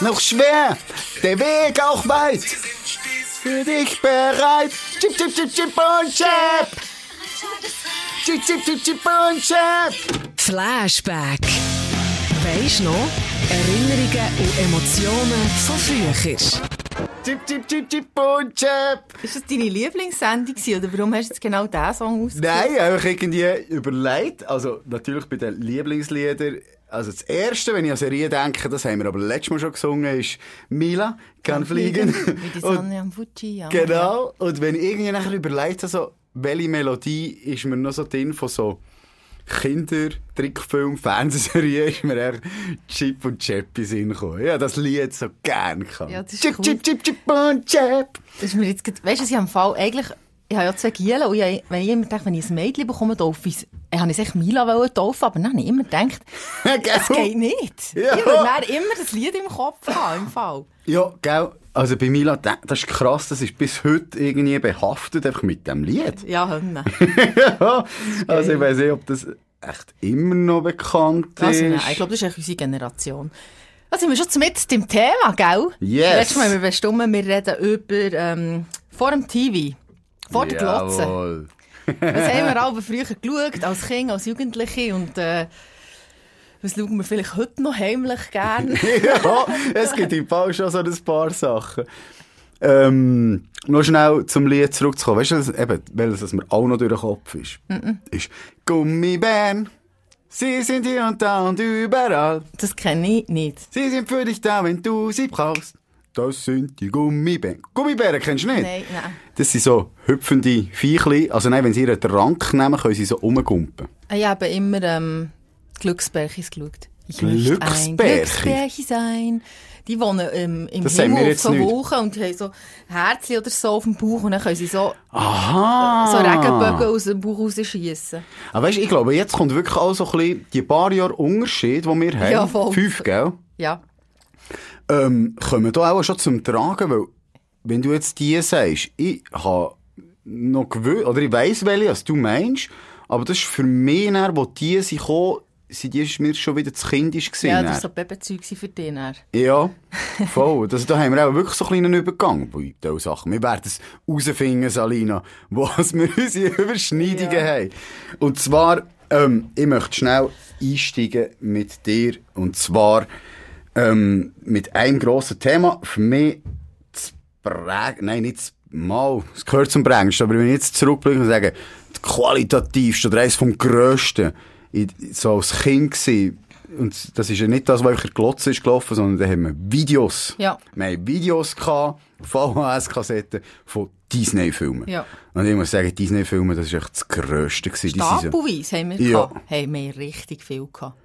Noch schwer, der Weg auch weit. Für dich bereit. Chip, chip, chip, chip und chap. Chip, chip, chip, chip und chap. Flashback. Weisst noch? Erinnerungen und Emotionen von früher. Chip, chip, chip, chip und chap. Ist das deine Lieblingssendung oder warum hast du jetzt genau diesen Song ausgesucht? Nein, einfach irgendwie überlegt. Also, natürlich bei den Lieblingsliedern. Also, das erste, wenn ich an Serie denke, das haben wir aber letztes Mal schon gesungen, ist Mila kann fliegen. Wie die Sonne am Fuji, ja. Genau. Und wenn ich irgendwie nachher überlegt habe, so, welche Melodie ist mir noch so drin von so Kinder, Trickfilm, Fernsehserien, ist mir eher Chip und Chappy Sinn gekommen. Ja, das Lied so gern kann. Ja, das ist Chip, cool. Chip, Chip, Chip und Chap. Das ist mir jetzt, weißt du, ich im Fall eigentlich, ich habe ja zwei Gielen und ich, wenn ich immer denke, wenn ich ein Mädchen bekomme, taufe ich, ich habe es echt Mila taufen, aber dann habe ich immer gedacht, es geht nicht. Ja. Ich würde immer das Lied im Kopf haben, im Fall. Ja, gell. Also bei Mila, da- das ist krass, das ist bis heute irgendwie behaftet, einfach mit dem Lied. Ja, Hönne. ja. Also ich weiß nicht, ob das echt immer noch bekannt ist. Also, nein, ich glaube, das ist echt unsere Generation. Da sind wir schon mit dem Thema, gell? Yes. Letztes Mal wir bestimmt, wir reden über, ähm, vor dem TV. Vor der Glotze. Jawohl. Was haben wir alle früher geschaut, als Kind, als Jugendliche und, äh, was schauen wir vielleicht heute noch heimlich gern? ja, es gibt im Fall schon so ein paar Sachen. Ähm, noch schnell zum Lied zurückzukommen. Weißt du, das- eben, welches das mir auch noch durch den Kopf ist? Ist Gummibären. Sie sind hier und da und überall. Das kenne ich nicht. Sie sind für dich da, wenn du sie brauchst. Das sind die Gummibären. Gummibären kennst du nicht? Nein, nein. Das sind so hüpfende Viechli. Also nein, wenn sie ihren Trank nehmen, können sie so rumgumpen. Ich habe immer ähm, Glücksbärchis geschaut. Ich Glücksbärchi sein. Die wohnen ähm, im Das Himmel auf so. Wolken und haben so Herzchen oder so auf dem Bauch und dann können sie so, Aha! so Regenbögen aus dem Bauch rausschiessen. Aber weißt, ich glaube, jetzt kommt wirklich auch so ein bisschen die paar Jahre Unterschied, die wir haben. Ja, voll. Fünf, gell? Ja. Ähm, kommen da auch schon zum Tragen, weil, wenn du jetzt die sagst, ich habe noch gewusst, oder ich weiss welche, was du meinst, aber das ist für mich, dann, wo die sind gekommen, sind die mir schon wieder zu kindisch gewesen. Ja, das war so Babyzeug für dich. dann. Ja, voll. Das, da haben wir auch wirklich so einen kleinen Übergang bei diesen Sachen. Wir werden es herausfinden, Salina, was wir unsere Überschneidungen Ja. haben. Und zwar, ähm, ich möchte schnell einsteigen mit dir. Und zwar ähm, mit einem grossen Thema. Für mich das Präg... Nein, nicht das Mal. Es gehört zum prägendsten. Aber wenn ich jetzt zurückblicke und sage, das qualitativste oder eines vom grössten, ich, so als Kind gewesen, und das ist ja nicht das, was einfach in Glotze ist gelaufen, sondern da haben wir Videos. Ja. Wir haben Videos gehabt, VHS-Kassetten von Disney-Filmen. Ja. Und ich muss sagen, Disney-Filme, das ist echt das Grösste Stapelweise haben wir, Ja. gehabt. haben wir richtig viel gehabt.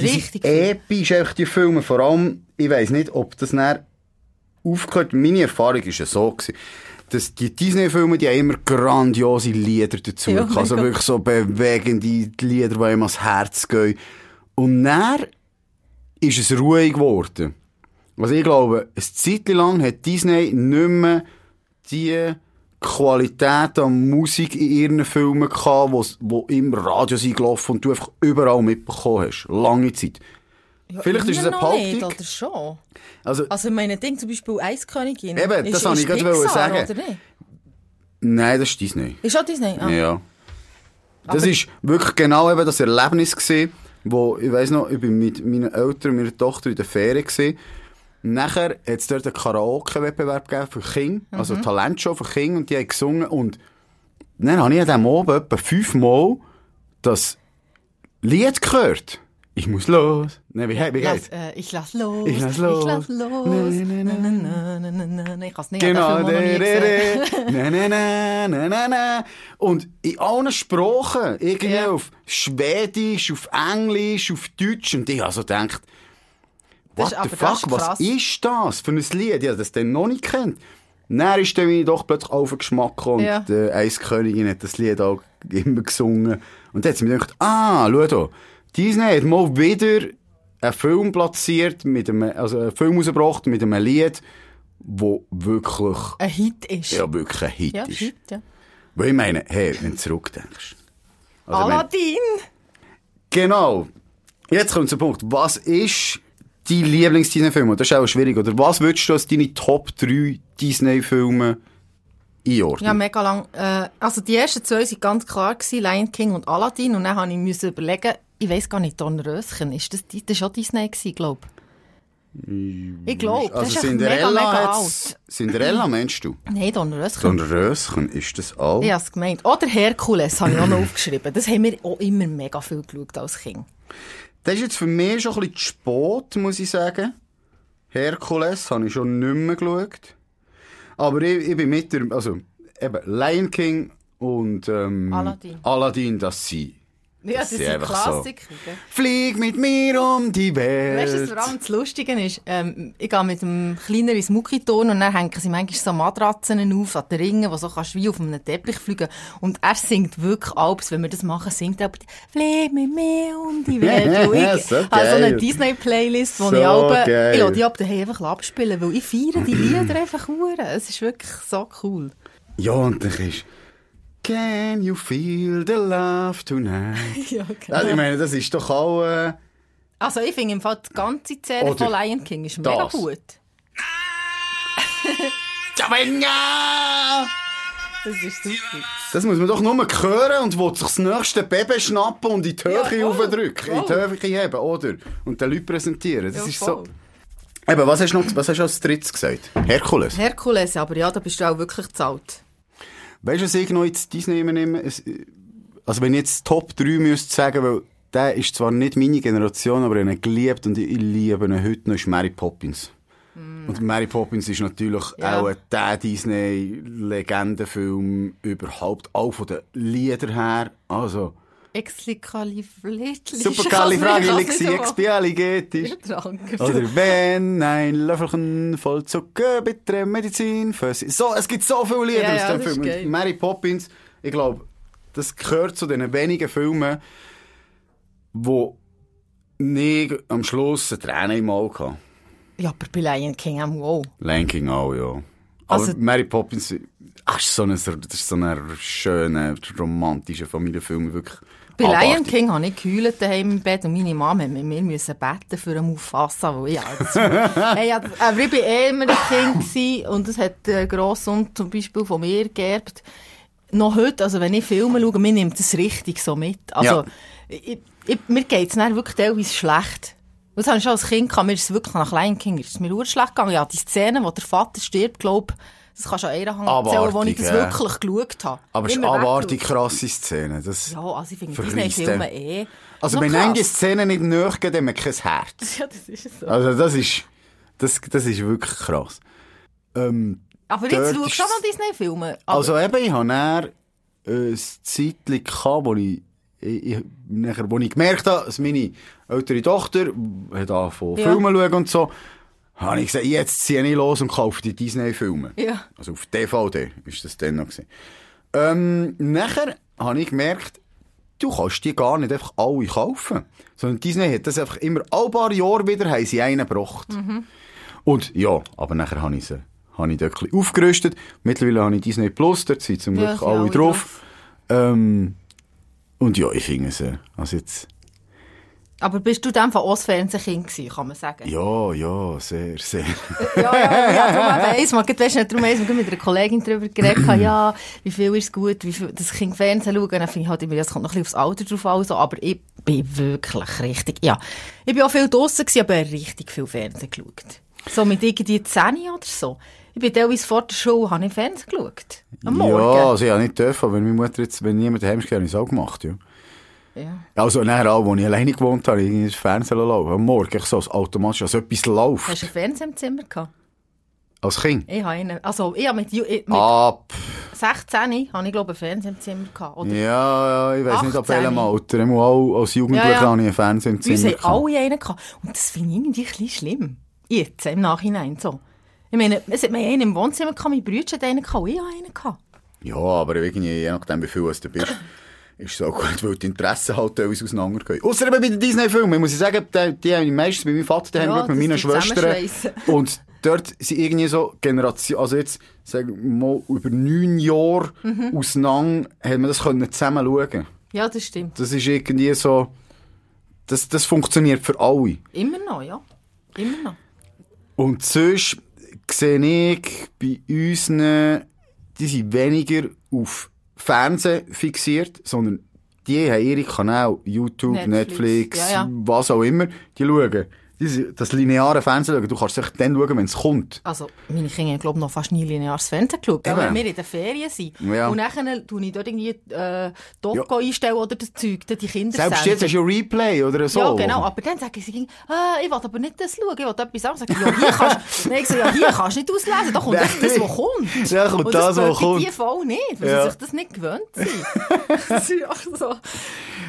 Richtig episch, einfach die Filme. Vor allem, ich weiss nicht, ob das dann aufgehört. Meine Erfahrung war ja so, gewesen, dass die Disney-Filme, die haben immer grandiose Lieder dazu. Ja, gehabt. also wirklich so bewegende Lieder, die einem ans Herz gehen. Und dann ist es ruhig geworden. Also ich glaube, eine Zeit lang hat Disney nicht mehr die Qualität an Musik in ihren Filmen gehabt, wo's- wo im Radio sind gelaufen und du einfach überall mitbekommen hast. Lange Zeit. Vielleicht ist es eine noch nicht, Behauptung. oder schon? Also, Also, meine Ding, zum Beispiel Eiskönigin. Eben, das ist, wollte ist ich gerade sagen. Nein, das ist Disney. Ist auch Disney? Ah. Ja. Das Aber- ist wirklich genau eben das Erlebnis gewesen, wo, ich weiss noch, ich bin mit meinen Eltern und meiner Tochter in der Ferien gewesen. Nachher hat es dort einen Karaoke-Wettbewerb gegeben für Kinder, Mhm. also Talentshow für Kinder, und die haben gesungen, und dann habe ich an diesem Abend etwa fünfmal das Lied gehört. Ich muss los. Nein, wie, wie geht's? äh, ich lass los. Ich lass los. Ich lass los. Nee, nee, nee, Na, na, na, na. Ich kann es nicht. Genau, na, na, na, na, na, na. Und in allen Sprachen, irgendwie Ja. auf Schwedisch, auf Englisch, auf Deutsch, und ich habe so gedacht, Das what the fuck, was ist das für ein Lied? Ich habe das dann noch nicht kennt. Dann ist dann ich doch plötzlich auf den Geschmack gekommen Ja. und die Eiskönigin hat das Lied auch immer gesungen. Und dann hat sie mir gedacht, ah, schau da, Disney hat mal wieder einen Film platziert, mit einem, also einen Film rausgebracht mit einem Lied, wo wirklich, Ein Hit ist. ja, wirklich ein Hit Ja, ist. Hit, ja. Weil ich meine, hey, wenn du zurückdenkst. Also, Aladdin! genau. Jetzt kommt zum Punkt. Was ist dein Lieblings-Disney-Film? Das ist auch schwierig. Oder was würdest du als deine Top 3 Disney-Filme einordnen? Ja, mega lang. Äh, also die ersten zwei waren ganz klar, gewesen, Lion King und Aladdin. Und dann habe ich müssen überlegen, ich weiss gar nicht, Dornröschen, ist das, das war schon Disney, glaube ich. glaube, das also ist echt mega, Cinderella, mega hat's- alt. Cinderella meinst du? Nein, Dornröschen. Dornröschen, ist das alt? Ich habe es gemeint. Oder Herkules habe ich auch noch aufgeschrieben. Das haben wir auch immer mega viel geschaut als Kind. Das ist jetzt für mich schon ein bisschen zu spät, muss ich sagen. Herkules habe ich schon nicht mehr geschaut. Aber ich, ich bin mit der, also, eben, Lion King und, ähm, Aladdin. Aladdin, das sind. Ja, das sind einfach so. Klassiker. gell? Flieg mit mir um die Welt. Weißt du, was vor allem das Lustige ist? Ähm, ich gehe mit dem Kleinen ins Muckiton und dann hängen sie manchmal so Matratzen auf an den Ringen, wo so kannst du wie auf einem Teppich fliegen. Und er singt wirklich abends, wenn wir das machen, singt er «Flieg mit mir um die Welt». Und ich So habe so eine Disney-Playlist, wo So ich alle, geil. ich lasse die ab daheim einfach abspielen, weil ich feiere die Lieder einfach hure. Es ist wirklich so cool. Ja, und dann ist Can you feel the love tonight? Ja, Also, ich meine, das ist doch auch, äh, Also ich finde im Fall die ganze Oder von Lion King ist mega das. gut. Javenga! Das ist super. Das muss man doch nur hören und will sich das nächste Baby schnappen und in die Höhe Ja, aufdrücken, in die. Höhe heben, oder? Und den Leuten präsentieren. Das Ja, ist voll. so... Eben, was hast du noch, was hast du als drittes gesagt? Herkules. Herkules, aber ja, da bist du auch wirklich zu alt. Weißt du, was ich noch jetzt Disney nehme? Also, wenn ich jetzt Top 3 müsste sagen, weil der ist zwar nicht meine Generation, aber ich habe ihn geliebt und ich liebe ihn heute noch, ist Mary Poppins. Und Mary Poppins ist natürlich Ja. auch der Disney-Legendenfilm überhaupt, auch von den Liedern her. Also, Exlikaliflittli. Supercalifragilisticexpialigetisch. Danke. Oder wenn ein Löffelchen voll Zucker, bittere Medizin für sie. So, es gibt so viele Lieder Ja, aus dem Film. Mary Poppins, ich glaube, das gehört zu den wenigen Filmen, wo nie am Schluss eine Träne im Auge hatte. Ja, aber bei Lion King auch. auch. Lanking auch, ja. Aber Also- Mary Poppins, ist so ein, das ist so ein schöner, romantischer Familienfilm, wirklich. Bei Lion. King habe ich gehüllt daheim im Bett und meine Mama mit mir müssen beten für einen Mufasa, weil ja, das, hey, aber ich war eh immer ein Kind und das hat der Grosssohn zum Beispiel von mir geerbt. Noch heute, also wenn ich Filme schaue, mir nimmt das richtig so mit. Also, Ja. ich, ich, mir geht es wirklich teilweise schlecht. Das habe ich schon als Kind gehabt, mir ist es wirklich nach Lion King, ist es mir urschlecht gegangen. Ja, die Szene, wo der Vater stirbt, glaube das kannst du an einer Hand erzählen, wo ich das Abartig, wirklich geschaut habe. Aber es ist abartig krasse Szene. Das, Ja, also ich finde Disney-Filme eh. Also, wenn die Szene nicht nachgeht, dann hat man kein Herz. Ja, das ist so. Also, das ist, das, das ist wirklich krass. Ähm, Aber jetzt schaust du schon noch Disney-Filme. Also eben, ich hatte dann äh, ein Zeitchen gehabt, wo ich, ich, ich, nachher, wo ich gemerkt habe, dass meine ältere Tochter hat angefangen Ja. Filme schauen und so, habe ich gesagt, jetzt ziehe ich los und kaufe die Disney-Filme. Ja. Also auf DVD ist das dann noch gewesen. Ähm, nachher habe ich gemerkt, du kannst die gar nicht einfach alle kaufen. Sondern Disney hat das einfach immer, alle paar Jahre wieder, haben sie einen gebracht. Mhm. Und ja, aber nachher habe ich sie, habe ich dort aufgerüstet. Mittlerweile habe ich Disney Plus, dort sind zum Ja, Glück sind alle drauf. Ähm, und ja, ich finde sie, also jetzt, Aber bist du dann von Fernsehkind gewesen, kann man sagen? ja, ja, sehr, sehr. ja, ja, ja darum weiss man, weißt du, darum weiss man, mit einer Kollegin darüber geredet, habe, ja, wie viel ist gut, wie viel, das Kind Fernsehen schauen, dann finde ich halt immer, es kommt noch ein bisschen aufs Alter drauf an, so, aber ich bin wirklich richtig, ja, ich bin auch viel draussen gewesen, aber richtig viel Fernsehen geschaut. So mit irgendwie 10 oder so. Ich bin teilweise vor der Schule, habe ich Fernsehen geschaut. Am Morgen. Ja, also ich habe nicht dürfen, wenn meine Mutter jetzt, wenn niemand daheim ist, habe ich es auch gemacht, ja. Ja. Also nachher auch, als ich alleine gewohnt habe, irgendwie das Fernsehen laufen. Am Morgen, ich so als automatisch, als etwas läuft. Hast du einen Fernseher im Zimmer gehabt? Als Kind. Ich habe einen, also ich habe mit, mit Ab. 16 habe ich glaube einen Fernseher im Zimmer gehabt. Oder Ja, ja, ich weiß nicht, ab 18. welchem Alter. Ich auch als Jugendlicher Ja, ja. habe ich einen Fernseher im Zimmer. gehabt. alle einen gehabt. Und das finde ich irgendwie ein bisschen schlimm. Jetzt, im Nachhinein so. Ich meine, es hat mir einen im Wohnzimmer gehabt, mein Bruder hat einen gehabt, ich habe einen gehabt. Ja, aber irgendwie, je nachdem, wie viel du bist, ist auch gut, weil die Interessen halt teilweise auseinandergehen. Ausser eben bei den Disney-Filmen. Muss ich sagen, die, die habe ich meistens bei meinem Vater daheim Ja, geschaut, mit meinen Schwestern. Und dort sind irgendwie so Generationen, also jetzt, sagen wir mal, über neun Jahre Mhm. auseinander, haben wir das können zusammen schauen. Ja, das stimmt. Das ist irgendwie so, das, das funktioniert für alle. Immer noch, ja. Immer noch. Und sonst sehe ich bei uns, die sind weniger auf Fernsehen fixiert, sondern die haben ihre Kanäle, YouTube, Netflix. Netflix, Ja, ja. was auch immer, die schauen. Das lineare Fernsehen schauen, du kannst es dann schauen, wenn es kommt. Also, meine Kinder haben, glaube ich, noch fast nie lineares Fernsehen geschaut. Aber wenn wir in den Ferien sind. Ja. Und dann tue ich dort irgendwie äh, Doku einstellen oder das Zeug, die Kinder Selbst jetzt hast du ja Replay oder so. Ja, genau. Aber dann sagen sie, ah, ich will aber nicht das schauen, ich will etwas anderes. Sag ich, ja, hier kannst, nein, ich so, ja, hier kannst du nicht auslesen, da kommt echt das, was kommt. Ja, kommt Und das, was gehört bei kommt. die voll nicht, weil Ja. sie sich das nicht gewöhnt sind. das ist auch so.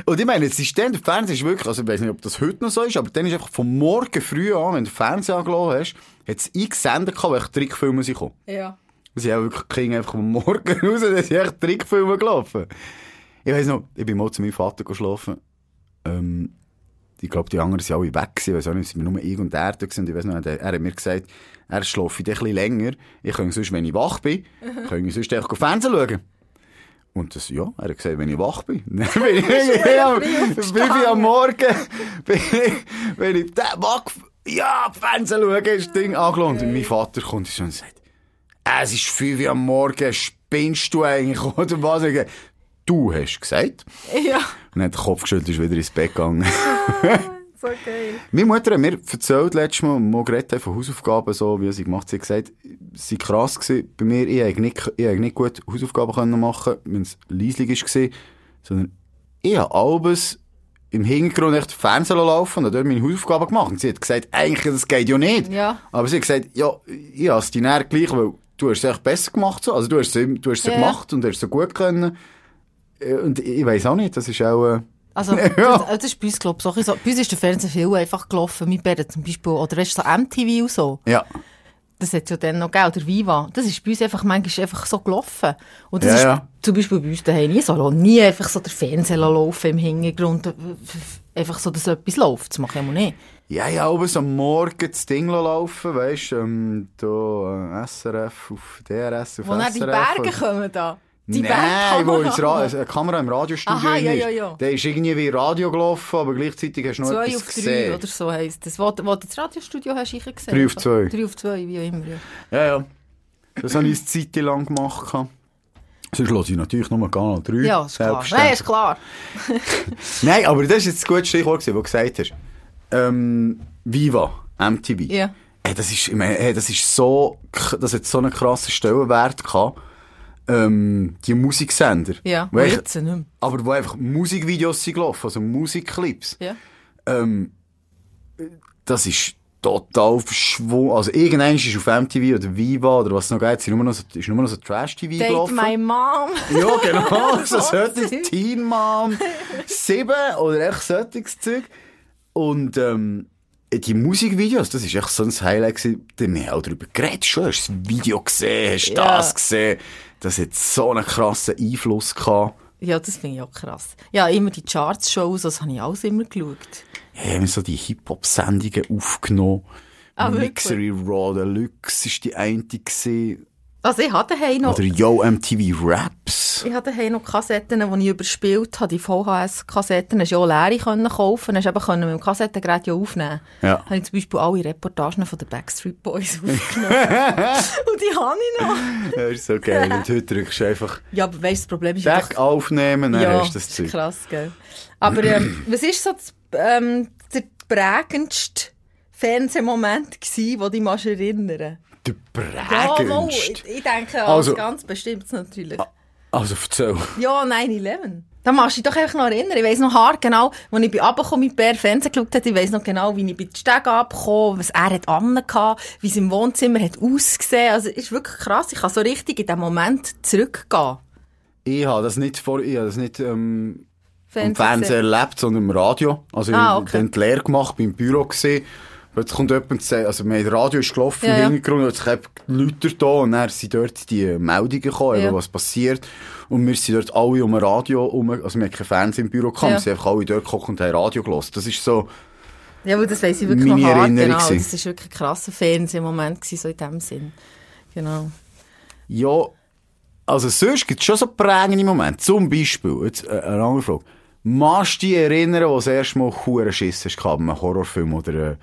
Und ich meine, das System, der Fernseher ist wirklich, also ich weiß nicht, ob das heute noch so ist, aber dann ist einfach vom Morgen früh an, wenn du den Fernseher angelassen hast, hat es x Sender gehabt, welche Trickfilme sind gekommen. Ja. Sie haben wirklich Kinder einfach vom Morgen raus, dann sind echt Trickfilme gelaufen. Ich weiss noch, ich bin mal zu meinem Vater geschlafen. Ähm, ich glaube, die anderen sind alle weg gewesen, ich weiss auch nicht, sind nur ich und er da gewesen. Ich weiss noch, er, er hat mir gesagt, er schläft ein bisschen länger. Ich kann sonst, wenn ich wach bin, kann ich sonst einfach Fernsehen schauen. Und das, ja, er hat gesagt, wenn ich wach bin. Bin ich am, bin am Morgen, bin ich, wenn ich da wach, ja, Fernsehen schauen, ist das Ding angelangt. Und mein Vater kommt und sagt, es ist 5 Uhr am Morgen, spinnst du eigentlich, oder was? Du hast gesagt. Ja, Und dann hat der Kopf geschüttelt, ist wieder ins Bett gegangen. So geil. Meine Mutter hat mir erzählt, letztes Mal, haben von Hausaufgaben, so, wie sie gemacht hat. Sie hat gesagt, sie war krass gewesen. Bei mir, ich habe nicht, ich habe nicht gut Hausaufgaben können machen, wenn es leislich war, sondern ich habe alles im Hintergrund echt Fernsehen laufen und dort meine Hausaufgaben gemacht. Und sie hat gesagt, eigentlich, das geht ja nicht. Ja. Aber sie hat gesagt, ja, ich habe es dir näher gleich, weil du hast es echt besser gemacht, so. Also du hast es, du hast es Ja, gemacht und hast es so gut können. Äh, Und ich, ich weiss auch nicht, das ist auch, äh, Also, Ja. das, das ist bei uns, glaube ich, so. Bei uns ist der Fernseher viel einfach gelaufen. Mein Bär zum Beispiel, oder weißt du, so MTV und so. ja. Das hat ja dann noch gegeben, oder Viva. Das ist bei uns einfach manchmal einfach so gelaufen. Und das Ja, ist ja. zum Beispiel bei uns daheim nie so. Nie einfach so der Fernseher laufen im Hintergrund. Einfach so, dass etwas läuft. Das mache ich immer nicht. Ja, ja, oben so am Morgen das Ding laufen, weißt du, ähm, da, äh, SRF auf DRS, auf Wo dann SRF. die Berge kommen da. Die Nein, wo ins Ra eine Kamera im Radiostudio Aha, ja, ist. ja, ja. Der ist irgendwie wie Radio gelaufen, aber gleichzeitig hast du noch Zwei etwas auf drei gesehen. oder so heisst das. Wo, wo du das Radiostudio hast, ich gesehen. Drei auf zwei. Drei auf zwei, wie auch immer. Ja. Ja. Das habe ich eine Zeit lang gemacht. Sonst höre ich natürlich nur Kanal 3. Ja, ist klar. Nein, ist klar. Nein, aber das ist jetzt ein gutes Stichwort, wo du gesagt hast. Ähm, Viva, MTV. Ja. Ey, das ist, ich meine, ey, das ist so, das hat so einen krassen Stellenwert gehabt. Ähm, die Musiksender. Ja, Wo ich- jetzt nicht mehr. aber wo einfach Musikvideos sind gelaufen, also Musikclips. Ja. Ähm, das ist total verschwunden. Also irgendein ist auf MTV oder Viva oder was noch gibt, ist nur noch so, ist nur noch so Trash-TV Date gelaufen. my mom. Ja, genau. so So solches. Teen Mom 7 oder echt solches Zeug. Und, ähm, die Musikvideos, das ist echt so ein Highlight gewesen. Da haben wir auch darüber geredet. Schon, hast du das Video gesehen, hast du Ja. das gesehen. Das hat so einen krassen Einfluss gehabt. Ja, das finde ich auch krass. Ja, immer die Charts-Shows, das habe ich alles immer geschaut. Ja, wir haben so die Hip-Hop-Sendungen aufgenommen. Ah? Mixery Raw Deluxe ist die eine gewesen. Also ich hatte daheim noch, Oder Yo MTV Raps. ich hatte daheim noch Kassetten, die ich überspielt habe, die VHS-Kassetten, hast du ja auch leere können kaufen, hast eben mit dem Kassettengerät ja aufnehmen. Ja. Habe ich zum Beispiel alle Reportagen von den Backstreet Boys aufgenommen. Und die habe ich noch. Das ist so geil. Und heute drückst du einfach Ja, aber weißt du, das Problem ist. Deck aufnehmen, dann ja, hast du das Zeug. krass, gell. Aber ähm, was ist so das, ähm, der prägendste Fernsehmoment gewesen, den du dich mal erinnern Der Ja, mal, prägendste. ich, ich denke an Also- ganz bestimmt natürlich. Also erzähl. Ja, 9-11. Da machst du dich doch einfach noch erinnern. Ich weiss noch hart genau, als ich bei runtergekommen mit Bär Fernsehen geschaut habe, ich weiss noch genau, wie ich bei den Stegen abgekommen was er hat angehabt, wie es im Wohnzimmer hat ausgesehen. Also, es ist wirklich krass. Ich kann so richtig in den Moment zurückgehen. Ich habe das nicht vor, ich habe das nicht, ähm, am Fernsehen Fernsehen erlebt, sondern im Radio. Also, Ah, ich okay. habe die Lehre gemacht, bin im Büro gesehen. Jetzt kommt jemand und sagt, also, mein Radio ist gelaufen Ja, im Hintergrund, jetzt haben Leute da und dann sind dort die Meldungen gekommen, Ja. was passiert. Und wir sind dort alle um ein Radio um, also wir haben kein Fernsehen im Büro gehabt, Ja. wir sind einfach alle dort gekocht und haben Radio gelassen. Das ist so, Ja, weil das weiss ich wirklich Meine noch hart, Erinnerung genau. Das war wirklich ein krasser Fernsehmoment, gewesen, so in dem Sinn. Genau. Ja, also sonst gibt es schon so prägende Momente. Zum Beispiel, jetzt äh, eine andere Frage. Machst du dich erinnern, wo du das erste Mal Schiss hast gehabt, einem Horrorfilm oder äh,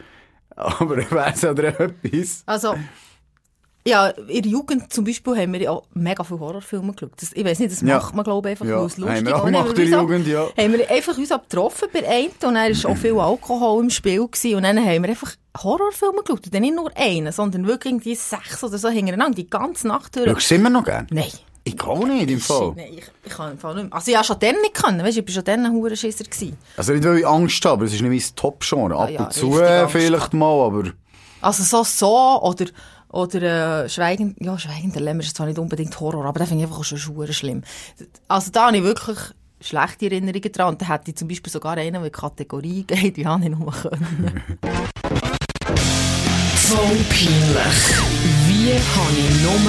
Aber ich weiss oder etwas. Also, ja, in der Jugend zum Beispiel haben wir ja auch mega viele Horrorfilme geschaut. Das, ich weiss nicht, das Ja. macht man, glaube ich, einfach, Ja, weil es lustig haben wir auch gemacht in uns der Jugend, ja. Haben wir einfach uns auch getroffen bei einem und dann war auch viel Alkohol im Spiel gewesen. und dann haben wir einfach Horrorfilme geschaut. Und dann nicht nur einen, sondern wirklich irgendwie sechs oder so hintereinander, die ganze Nacht durch. Schaust du immer noch gern? Nein. Ich auch nicht, im Fall. Nein, ich, ich kann im Fall nicht mehr. Also ich habe schon dann nicht können, weißt du, ich war schon dann ein Hurenschisser gewesen. Also nicht, weil ich Angst habe, aber es ist nicht mein Top-Genre. Ab Ah ja, und zu vielleicht mal, aber... Also so so oder oder äh, Schweigen, ja Schweigender Lämmer ist zwar nicht unbedingt Horror, aber das finde ich einfach auch schon schwer schlimm. Also da habe ich wirklich schlechte Erinnerungen dran. Und da hätte ich zum Beispiel sogar einen, der in die Kategorie geht, die habe ich nur können. Voll peinlich. Wie habe ich nur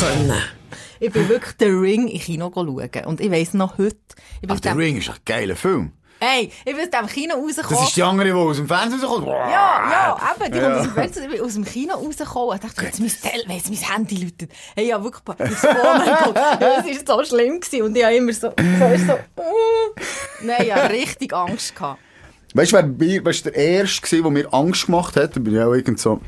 können? Ich bin wirklich den Ring in Kino schauen. Und ich weiss noch heute, ich Ach, dem, Ring ist ein geiler Film. hey, ich bin aus dem Kino rausgekommen. Das ist die andere, die aus dem Fernsehen rauskommt. Ja, ja, eben, die Ja. kommt aus dem ich bin aus dem Kino rausgekommen und dachte, jetzt mein, Tel jetzt mein Handy läutet. Hey, ja, wirklich, ich so, oh mein Gott, ja, es war so schlimm gewesen. und ich habe immer so, so, so uh. Nein, ich hatte richtig Angst. Gehabt. Weißt du, wer du, der Erste war, der mir Angst gemacht hat? Da bin ich auch irgend so,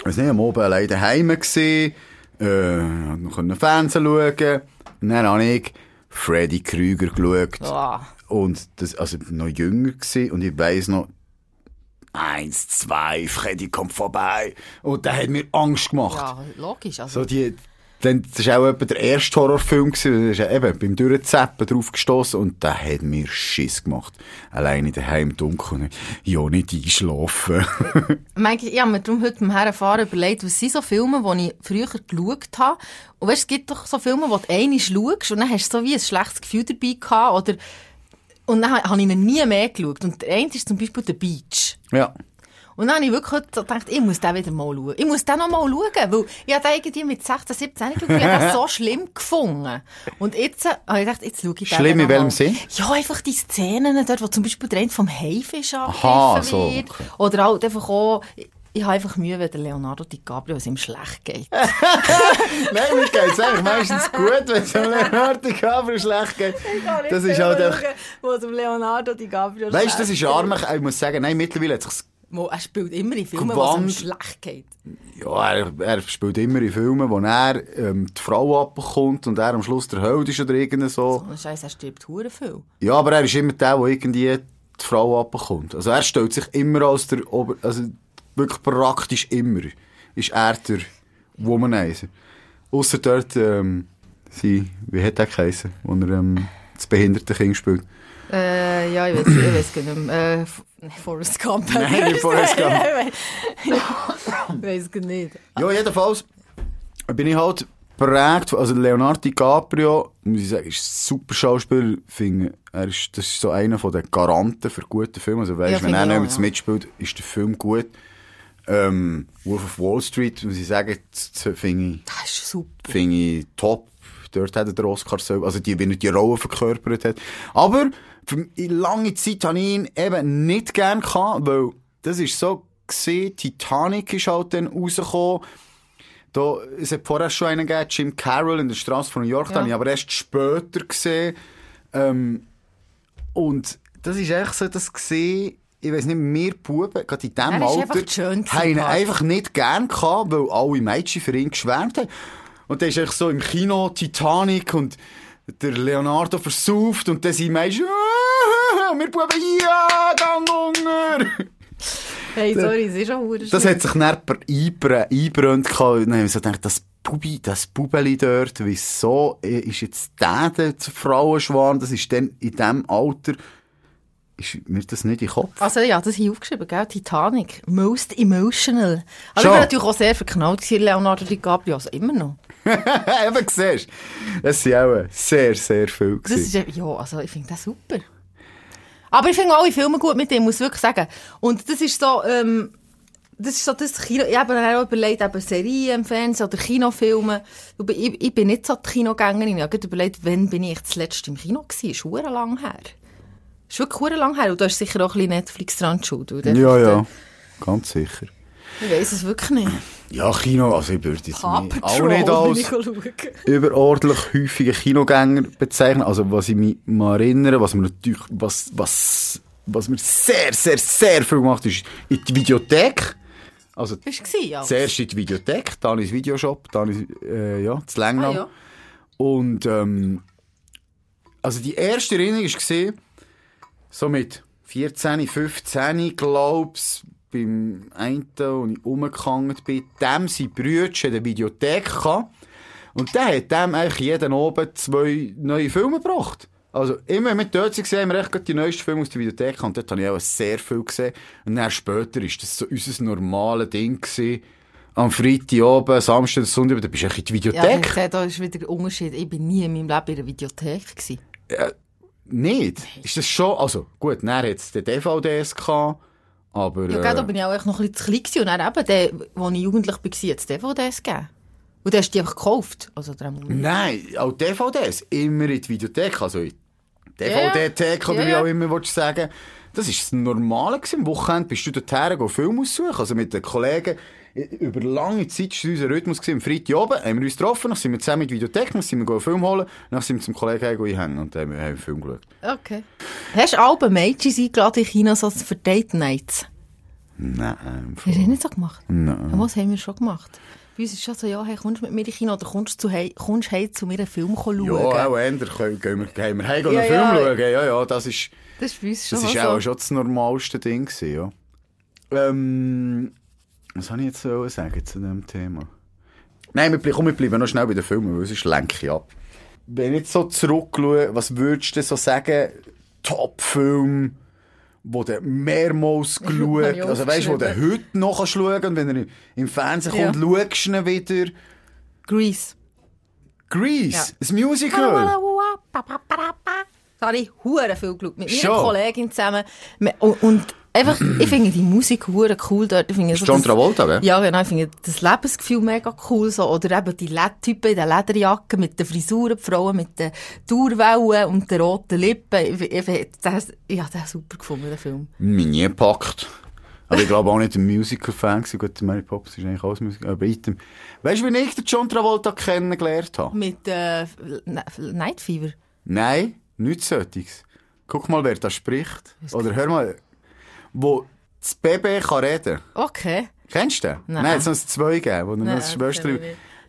ich weiß nicht, am Abend allein daheim gewesen, äh, noch können Fernsehen schauen. Und dann habe ich Freddy Krüger geschaut. Oh. Und das, also, noch jünger gewesen, und ich weiss noch, eins, zwei, Freddy kommt vorbei. Und der hat mir Angst gemacht. Ja, logisch. Also, So die, dann, das war auch etwa der erste Horrorfilm, gewesen, da ist eben beim Durchzappen drauf gestossen und der hat mir Schiss gemacht. Alleine daheim im Dunkeln. Ja, nicht einschlafen. Manchmal, ich habe mir darum heute beim Herfahren überlegt, was sind so Filme, die ich früher geschaut habe. Und weißt, es gibt doch so Filme, wo du einmal schaust und dann hast du so wie ein schlechtes Gefühl dabei gehabt. Oder, und dann habe ich ihn nie mehr geschaut. Und der eine ist zum Beispiel «The Beach». ja. Und dann habe ich wirklich gedacht, ich muss den wieder mal schauen. Ich muss den noch mal schauen, weil ich habe den irgendwie mit 16, 17 geschaut, ich habe das so schlimm gefunden. Und jetzt äh, habe ich gedacht, jetzt schaue ich den Schlimm in welchem mal. Sinn? Ja, einfach die Szenen dort, wo zum Beispiel der eine vom Haifisch angegriffen so, wird. okay. Oder halt einfach auch, ich, habe einfach Mühe, wenn der Leonardo DiCaprio es ihm schlecht geht. Nein, mir geht's eigentlich meistens gut, wenn es um Leonardo DiCaprio schlecht geht. Das ist halt einfach... Wo es um Leonardo DiCaprio Weißt du, das schlecht ist armig. Ich muss sagen, nein, mittlerweile hat sich's Mo, Er spielt immer in Filmen, wo es ihm schlecht geht. Ja, er, er spielt immer in Filmen, wo er ähm, die Frau abbekommt und er am Schluss der Held ist oder irgend so. Scheiße, er stirbt hure viel. Ja, aber er ist immer der, der irgendwie die Frau abbekommt. Also er stellt sich immer als der Ober... Also wirklich praktisch immer ist er der Womanizer. Ausser dort, ähm, sie, wie hat der geheißen, wo er ähm, das behinderte Kind spielt. Äh, ja, ich weiß, ich weiß nicht mehr. Äh, Nee, Forrest Gump. Nein, nicht Forrest Gump. weiß gar nicht. Ja, jedenfalls bin ich halt prägt, also Leonardo DiCaprio, muss ich sagen, ist ein super Schauspieler, finde, er ist, das ist so einer von den Garanten für gute Filme, also weißt, Ja, wenn er nicht ja. mitspielt, ist der Film gut. Ähm, Wolf of Wall Street, muss ich sagen, finde ich, Das ist super. finde ich top. Dort hat er den Oscar selber, also die, wenn er die Rolle verkörpert hat. Aber, lange Zeit habe ich ihn eben nicht gern gehabt, weil das ist so gesehen, Titanic ist halt dann rausgekommen. Da, es hat vorher schon einen gegeben, Jim Carroll in der Straße von New York, Ja. habe ich aber erst später gesehen. Ähm, und das ist echt so das gesehen, ich weiß nicht, wir Buben, gerade in diesem Er Alter, haben ihn einfach nicht gern gehabt, weil alle Mädchen für ihn geschwärmt haben. Und dann ist echt so im Kino Titanic und der Leonardo versauft und dann sind Mädchen, «Ah, wir Buben, ja, gang unter! Hey, sorry, es ist auch Das hat sich dann per- einbr- eingebrannt gehabt. Und dann haben wir so gedacht, das Bubi, das Bubeli dort, wieso ist jetzt der der Frauenschwarm? Das ist dann in diesem Alter, ist mir das nicht in den Kopf? Also ja, das hier aufgeschrieben, gell? Titanic. Most emotional. Aber Schon. ich war natürlich auch sehr verknallt Leonardo DiCaprio, also immer noch. Eben, siehst du. Das sind auch sehr, sehr viel Das ist, ja, also ich finde das super. Aber ich finde alle Filme gut mit dem, muss ich wirklich sagen. Und das ist so, ähm, das ist so das Kino, ich habe mir auch überlegt, eben Serien im Fernsehen oder Kinofilme. Ich, ich bin nicht so die Kinogängerin. Ich habe überlegt, wann bin ich zuletzt im Kino gewesen? Ist verdammt lang her. Ist wirklich lang her. Und da ist sicher auch ein bisschen Netflix dran schuld. Ja, ja. Ganz sicher. Ich weiss es wirklich nicht. Ja, Kino, also ich würde jetzt auch nicht als ich überordentlich häufiger Kinogänger bezeichnen. Also, was ich mich mal erinnere, was mir natürlich, was, was was wir sehr, sehr, sehr viel gemacht ist in die Videothek. Also Bist du gewesen, ja? zuerst in die Videothek, dann ins Videoshop, dann ins, äh, ja, zu Lengnam. Ah, ja. Und ähm, also die erste Erinnerung war so mit 14, 15, glaub's, beim einen, wo ich rumgehangen bin, dem sein Brütchen in der Videothek gehabt. Und der hat dem eigentlich jeden Abend zwei neue Filme gebracht. Also, immer wir dort waren, haben wir echt die neuesten Filme aus der Videothek gehabt. Und dort habe ich auch sehr viel gesehen. Und dann später war das so unser normales Ding gewesen. Am Freitag oben, Samstag, Sonntag, da bist du in die Ja, Videothek. ich sehe, da ist wieder der Unterschied. Ich bin nie in meinem Leben in einer Videothek gewesen. Nicht? Ist das schon, also, gut, dann hat es DVDs gehabt, aber, Ja, da äh, bin ich auch echt noch ein bisschen zu klein gewesen. Und dann eben, der, als ich jugendlich war, hat es DVDs gegeben. Und dann hast du die einfach gekauft. Also, nein, auch DVDs, immer in die Videothek, also in die DVD-Thek, oder Ja, wie ja. auch immer willst du sagen. Das war das Normale. Am Wochenende bist du dorthin, go Film aussuchen, also mit den Kollegen. Über lange Zeit war unser Rhythmus gewesen. Am Freitag oben haben wir uns getroffen, dann sind wir zusammen in die Videothek, dann sind wir einen Film holen, dann sind wir zum Kollegen hängen und haben einen Film geschaut. Okay. Hast du alle Mädchen eingeladen in China so für Date Nights? Nein, Hast du das nicht so gemacht? Nein. Ja, was haben wir schon gemacht? Bei uns ist schon so, ja, hey, kommst du mit mir in China oder kommst du zu hei- kommst heim zu mir einen Film schauen? Ja, auch ändern können, gehen wir, gehen wir heim Ja, einen Film ja. schauen. Ja, ja, das ist... Das ist bei uns schon Das ist so. auch schon das normalste Ding gewesen, ja. Ähm, was soll ich jetzt so sagen zu dem Thema? Nein, wir, komm, wir bleiben noch schnell bei den Filmen, weil sonst lenke ich ab. Wenn ich jetzt so zurückschaue, was würdest du so sagen, Top-Film, wo du mehrmals geschaut, also weißt du, wo du heute noch schauen und wenn er im Fernsehen Ja. kommt, schaust du ihn wieder. Grease. Grease, Ja. ein Musical. Da habe ich hure viel geschaut. Mit meiner Schon? Kollegin zusammen. Und, und einfach, ich finde die Musik hure cool dort. Ich finde so John Travolta, gell? Ja, genau. Ich finde das Lebensgefühl mega cool. So. Oder eben die LED-Typen in den Lederjacken mit den Frisuren, die Frauen mit den Dauerwellen und den roten Lippen. Ich, ich, das, ich habe den super gefunden, den Film. Mich nie gepackt. Aber ich glaube auch nicht ein Musical-Fan gewesen. Gut, Mary Poppins ist eigentlich alles Musical. Aber item. Weißt du, wie ich den John Travolta kennengelernt habe? Mit äh, Night Fever. Nein, nichts solches. Guck mal, wer da spricht. Oder hör mal, wo das Baby kann reden. Okay. Kennst du den? Nein. Nein, es zwei geben, wo er eine Schwester.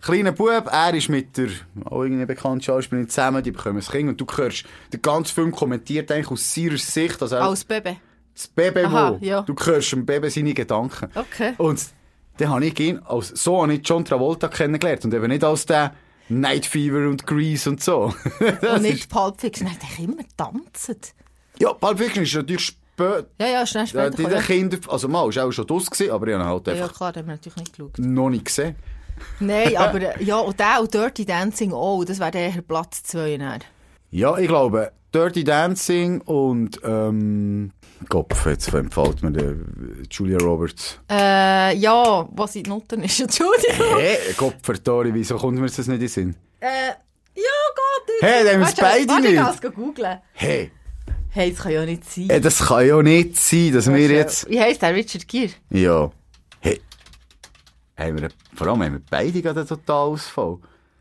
Kleiner Bub, er ist mit der, auch irgendwie bekannte Schauspielerin zusammen, die bekommen ein Kind und du hörst, der ganze Film kommentiert eigentlich aus seiner Sicht, also Als Baby. das Baby, Aha, wo, ja. du hörst dem Baby seine Gedanken. Okay. Und dann habe ich ihn, als, so habe ich John Travolta kennengelernt und eben nicht als der Night Fever und Grease und so. Und ist, nicht Pulp Fiction. Nein, der hat immer tanzt. ja, Pulp Fiction ist natürlich Ja, ja, schnell äh, später. die ja. Kindern, also mal, ist auch schon draus gewesen, aber ich habe halt Ja, ja, einfach klar, den haben wir natürlich nicht geschaut. noch nicht gesehen. Nein, aber äh, ja, und der und Dirty Dancing auch, das wäre eher Platz 2. Dann. Ja, ich glaube, Dirty Dancing und, ähm, Kopf, jetzt empfiehlt mir der Julia Roberts. Äh, ja, was in die Noten ist, Entschuldigung. Hä? Kopf, Tori, wieso kommt mir das nicht in den Sinn? Äh, ja, geht nicht. Hey, dann haben wir es Warte, beide warte, nicht. Ich kann es googeln. Hey, Hey, das kann ja nicht sein. äh, das kann ja nicht sein, dass wir jetzt... Wie heisst der? Richard Gere? Ja. Hey. Haben wir, vor allem haben wir beide gerade einen Totalausfall.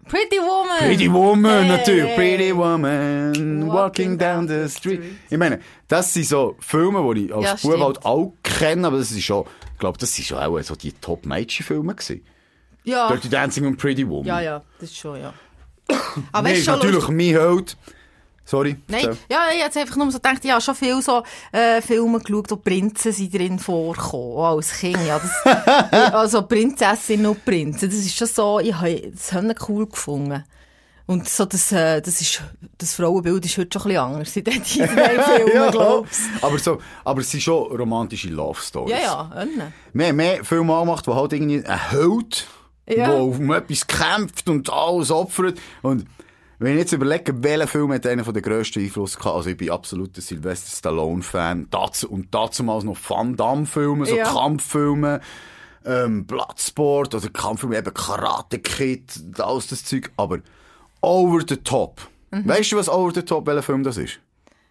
Pretty Woman! Pretty Woman, Hey. natürlich. Pretty Woman, walking Walking down down the street. street. Ich meine, das sind so Filme, die ich als Ja, Bub halt auch kenne, aber das ist schon, ich glaube, das sind schon auch so die Top-Mädchen-Filme gewesen. Ja. Dirty Dancing und Pretty Woman. ja, ja, das ist schon, ja. Aber Nee, ist schon natürlich lustig- mein Held. Sorry. Nein, So. ja, ich habe einfach nur so gedacht, ich habe schon viele so äh, Filme geschaut, wo Prinzen sind drin vorkommen, als Kind. Ja, das, also Prinzessin und Prinzen, das ist schon so, ich habe das ich cool gefunden. Und so das, äh, das, ist, das Frauenbild ist heute schon ein bisschen anders. Seit diesen drei Filmen, ja, glaubst aber, so, aber es sind schon romantische Love Stories. Ja, ja, Anne. Wir haben mehr Filme angemacht, wo halt irgendwie ein Held, Ja. der um etwas kämpft und alles opfert. Und wenn ich jetzt überlege, welcher Film hat einen von den grössten Einfluss gehabt, also ich bin absoluter Sylvester Stallone-Fan, dazu, und damals noch Van Damme-Filme, so Ja. Kampffilme, ähm, Bloodsport, also Kampffilme, eben Karate Kid, alles das Zeug, aber over the top. Mhm. Weißt du, was over the top, welcher Film das ist?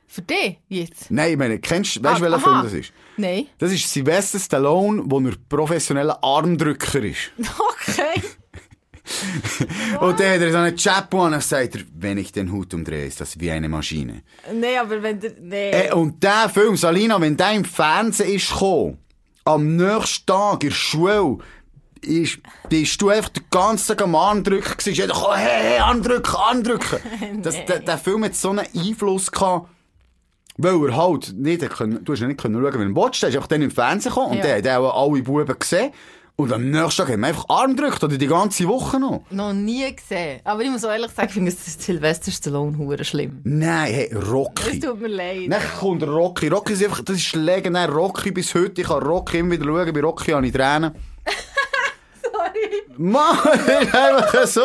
Für dich jetzt? Nein, ich meine, kennst du, weißt du, Ah, welcher. Film das ist? Nein. Das ist Sylvester Stallone, wo er professioneller Armdrücker ist. Okay. Und dann hat er so einen Chapeau und dann sagt er, wenn ich den Hut umdrehe, ist das wie eine Maschine. Nee, aber wenn der, nee. Äh, und der Film, Salina, wenn der im Fernsehen ist gekommen, am nächsten Tag in der Schule, ist, bist du einfach den ganzen Tag am Armdrücken gewesen. Jeder, kam, hey, hey, Armdrücken, Armdrücken. das, der, der Film hat so einen Einfluss gehabt, weil er halt nicht, du hast ja nicht können schauen, wenn er watcht, der ist einfach dann im Fernsehen gekommen und Ja. der hat auch alle Buben gesehen. Und am nächsten Tag haben wir einfach Arm gedrückt, oder die ganze Woche noch. Noch nie gesehen. Aber ich muss auch ehrlich sagen, ich finde es Sylvester Stallone hure schlimm. Nein, hey, Es Rocky. tut mir leid. Dann kommt Rocky. Rocky ist einfach, das ist legendär. Rocky bis heute. Ich kann Rocky immer wieder schauen. Bei Rocky habe ich Tränen. Sorry. Mann, das einfach so.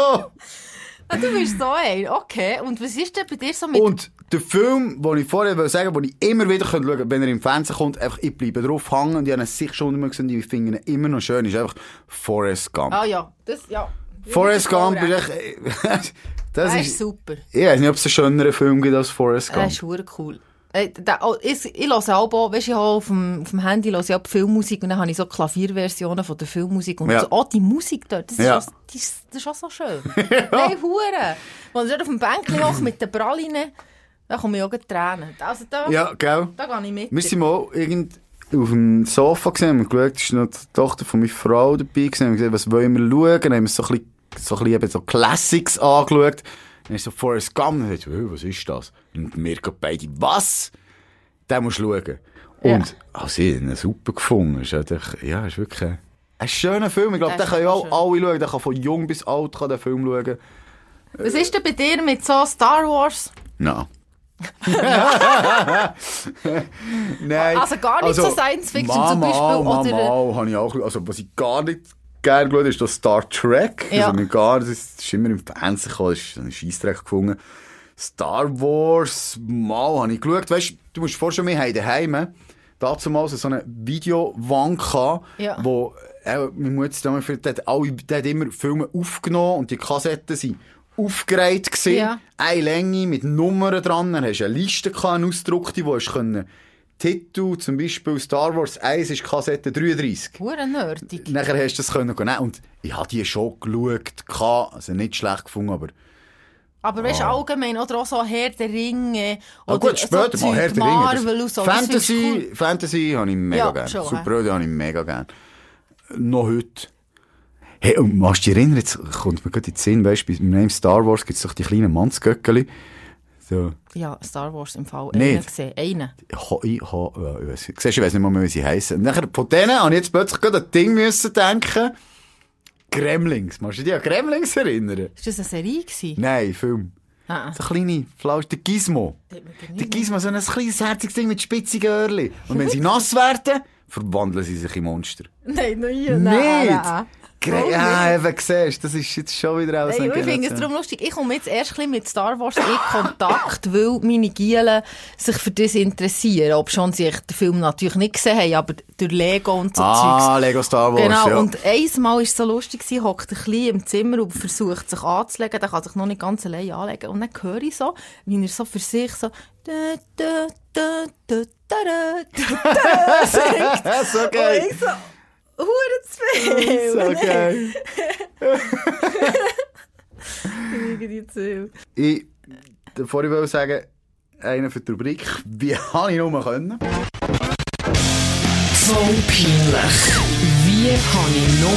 Ah, du bist so ein. Okay. Und was ist denn bei dir so mit... Und der Film, den ich vorher wollte sagen wollte, den ich immer wieder schauen könnte, wenn er im Fernsehen kommt, einfach, ich bleibe drauf hängen und ich habe ihn sicher schon immer gesehen, ich finde ihn immer noch schön, ist einfach Forrest Gump. Ah ja, das, ja. Forrest Gump ist echt, das Das ist ist, super. ich weiß nicht, ob es einen schöneren Film gibt als Forrest Das Gump. ist hure cool. Äh, oh, ich, ich höre auch, weißt du, auf dem, auf dem Handy höre ich auch die Filmmusik und dann habe ich so Klavierversionen von der Filmmusik und Ja. so, oh, die Musik dort, das, Ja. ist, auch, die ist, das ist auch so schön. Nein, hure. Wenn ich dort auf dem Bänkchen hoch mit den Pralinen, da komme ich auch Tränen. Also da, Ja, gell? da gehe ich mit. Wir sind mal irgend auf dem Sofa gesehen und geschaut, ist noch die Tochter von meiner Frau dabei gewesen, und gesagt, was wollen wir schauen? Dann haben wir so ein bisschen, so ein bisschen so Classics angeschaut. Dann ist so Forrest Gump, und dachte, was ist das? Und wir beide, was? Den musst du schauen. Ja. Und, also ich habe ihn super gefunden. Ist einfach, ja, ist wirklich ein, ein schöner Film. Ich glaube, den können ja auch alle schauen. Der kann von jung bis alt kann den Film schauen. Was ist denn bei dir mit so Star Wars? Nein. Nein. Also gar nicht so Science Fiction mal, zum Beispiel, Mal, oder- mal, habe ich auch, also was ich gar nicht gerne geschaut ist das Star Trek. Ja. Also gar, das ist, immer im Fernsehen gekommen, das ist ein Scheissdreck gefunden. Star Wars, mal habe ich geschaut. Weißt du, musst vorstellen, wir haben daheim dazu mal so eine Videowand gehabt, Ja. wo äh, meine Mutter damals, die hat, alle, die hat immer Filme aufgenommen und die Kassetten sind aufgereiht gewesen. Ja. Eine Länge mit Nummern dran. Dann hast du eine Liste gehabt, eine ausgedruckte, wo hast können Titel, zum Beispiel Star Wars 1 ist Kassette 33. Hure nerdig. Nachher hast du das können nehmen. Und ich habe die schon geschaut, also nicht schlecht gefunden, aber Aber weißt du, allgemein, oder auch so Herr der Ringe, Ah, oder gut, später so mal, Herr der Ringe. Marvel und so. du Fantasy, cool. Fantasy habe ich mega Ja, gern. schon, hä? Superhelden habe ich mega gern. Noch heute. Hey, und machst du dich erinnern, jetzt kommt mir gerade in den Sinn, weißt du, bei Name Star Wars gibt es doch die kleinen Mannsgöckeli. So, Ja, Star Wars im Fall. Einen gesehen. Einen. ich du, ich weiss nicht mehr, wie sie heissen. Und nachher, von denen habe ich jetzt plötzlich gerade an ein Ding müssen denken. Gremlings. Machst du dich an Gremlings erinnern? Ist das eine Serie gewesen? Nein, Film. Ah, So kleine Flausch, der Gizmo. Der Gizmo, so ein kleines herziges Ding mit spitzigen Öhrchen. Und wenn sie nass werden, verwandeln sie sich in Monster. Nein, noch nie. Nicht? Nein, nein. Gre ja, eben, siehst jetzt ist schon wieder aus ich finde es darum lustig. Ich komme jetzt erst ein mit Star Wars in Kontakt, weil meine Gielen sich für das interessieren. Ob schon sie den Film natürlich nicht gesehen haben, aber durch Lego und so Zeugs. Ah, Lego Star Wars, Genau, ja. und einmal war es so lustig, sie hockt ein bisschen im Zimmer und versucht sich anzulegen, der kann sich noch nicht ganz allein anlegen. Und dann höre ich so, wie er so für sich so da, da, da, da, da, da, da, singt. so Und geil. ich so, Hure zu viel. So geil. Irgendwie zu viel. Ich, bevor ich will sagen, einer für die Rubrik, wie habe ich nur können? Voll peinlich. Wie habe ich nur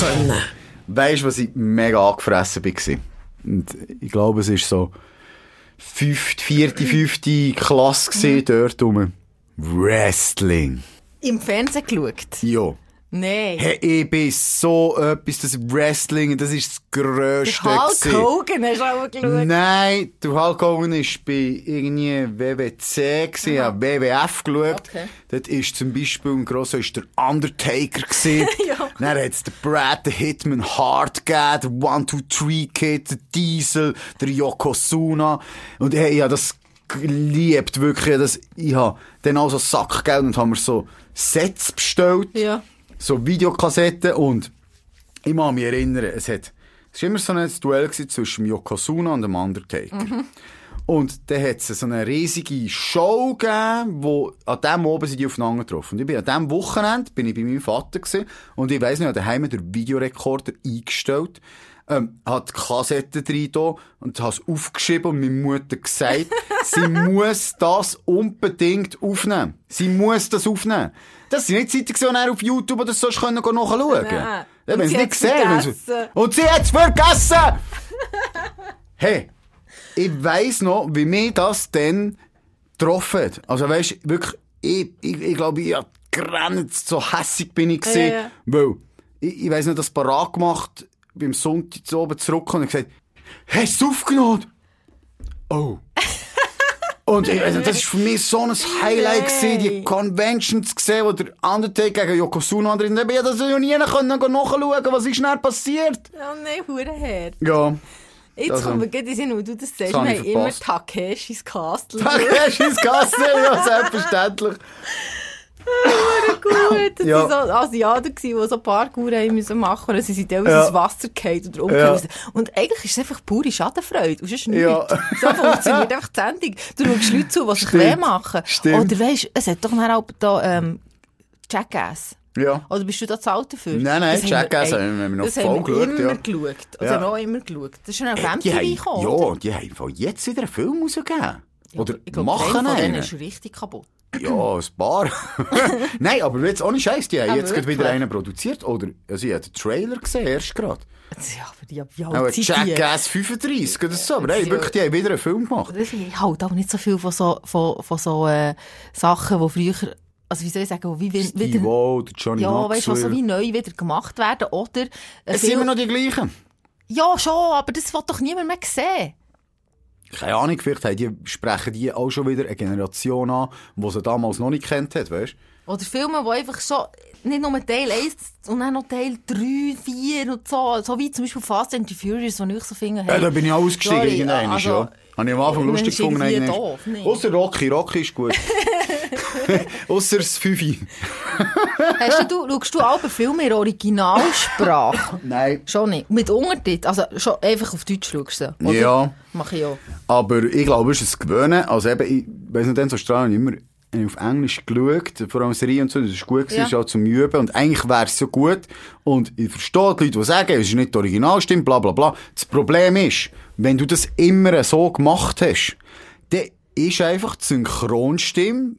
können? Weißt du, was ich mega angefressen war? Und ich glaube, es war so fünfte, vierte, fünfte Klasse gewesen, dort rum. Wrestling. Im Fernsehen geschaut? Ja. Nein. Hey, ich bin so etwas, das Wrestling, das ist das Grösste. Der Hulk gewesen. Hogan hast du auch geschaut? Nein, der Hulk Hogan war bei irgendwie WWC, gewesen, ja. WWF geschaut. Okay. Dort ist zum Beispiel ein grosser ist der Undertaker gewesen. Ja. Dann hat es den Brad, den Hitman Hart gegeben, der One-Two-Three-Kid, der Diesel, der Yokozuna. Und hey, ich habe das geliebt, wirklich. Das, ich habe dann auch so Sackgeld und haben mir so Sets bestellt Ja. So Videokassetten und ich kann mich erinnern, es hat, es war immer so ein Duell zwischen Yokozuna und dem Undertaker. Und dann hat es so eine riesige Show gegeben, wo, an dem oben sind die aufeinander getroffen. Und ich bin an diesem Wochenende, bin ich bei meinem Vater gewesen, und ich weiss nicht, daheim den Videorekorder eingestellt, ähm, hat die Kassette drin und hat es aufgeschrieben und meine Mutter gesagt, sie muss das unbedingt aufnehmen. Sie muss das aufnehmen. Das sind nicht Zeiten, die du auf YouTube oder so nachschauen können. Ja, wenn sie nicht gesehen sie-. Und sie hat's vergessen! hey, ich weiss noch, wie mir das dann getroffen hat. Also weisst, wirklich, ich, ich, ich glaube, ich hab gerannt, so hässig bin ich gewesen, Ja, ja. weil, ich, ich weiss nicht, das parat gemacht, beim Sonntag zu oben zurückgekommen und gesagt, hast du es aufgenommen? Oh. Und ich, also, das ist für mich so ein Highlight gewesen, die Nein. Conventions gesehen, wo der Undertaker gegen Yokozuna ist. Ich hab das ja nie können nachschauen, was ist schnell passiert. Oh nein, Hurenherr. Ja. Jetzt Also, kommt mir gerade in Sinn, wo du das sagst. das Wir habe haben immer. Takeshis Castle. Takeshis Castle, ja, selbstverständlich. gut. Das Ja. waren so Asiaten, die so Parkour haben müssen machen und sie sind teilweise Ja. ins Wasser gefallen oder umgekehrt. Und eigentlich ist es einfach pure Schadenfreude. Und sonst nichts. Ja. So funktioniert einfach die Sendung. Du schaust Leute zu, die sich weh machen. Stimmt. Oder weisst, es hat doch dann auch da, ähm, Jackass. Ja. Oder bist du da zu alt dafür? Nein, nein, Das haben Jackass ey, haben wir noch das voll haben wir geschaut, immer ja. geschaut. Das Ja. haben wir auch immer geschaut. Das ist schon ein MTV haben, gekommen, ja, oder? die haben jetzt wieder einen Film rausgegeben. Oder Ich glaube, machen einen. ist richtig kaputt. Ja, ein paar. Nein, aber jetzt ohne Scheiß, die haben Ah, jetzt gerade wieder einen produziert. Oder, also ich habe den Trailer gesehen, erst gerade. Ja, aber die, wie Auch alt sind die? Jackass 35 oder so. Aber hey, ja- wirklich, die haben wieder einen Film gemacht. Ich halt auch nicht so viel von so, von, von so äh, Sachen, die früher, also wie soll ich sagen, wie, Steve wieder, der Johnny ja, weißt du, was so Knoxville. wie neu wieder gemacht werden, oder? Es sind immer noch die gleichen. ja, schon, aber das wird doch niemand mehr sehen. Keine Ahnung, vielleicht haben die, sprechen die auch schon wieder eine Generation an, die sie damals noch nicht kennt hat, weißt Oder Filme, die einfach so, nicht nur Teil 1 und dann noch Teil 3, 4 und so, so wie zum Beispiel Fast and the Furious, die ich so finde, Ja, da bin ich auch ausgestiegen Sorry, irgendwann, also, ja. Habe ich am Anfang lustig gefunden. Ausser Rocky, Rocky ist gut. Ausser das Fünfi. Hast du, schaust du alle Filme in Originalsprache? Nein. schon nicht. Mit Untertitel, also schon einfach auf Deutsch schaust du, oder? Ja. Mach ich auch. Aber ich glaube, es ist Gewöhnen. Also eben, ich weiss nicht, in Australien immer habe ich auf Englisch geschaut, vor allem Serie und so, das ist gut gewesen, Ja. ist auch zum Üben. Und eigentlich wäre es so gut. Und ich verstehe die Leute, die sagen, es ist nicht die Originalstimme, bla bla bla. Das Problem ist, wenn du das immer so gemacht hast, dann ist einfach die Synchronstimme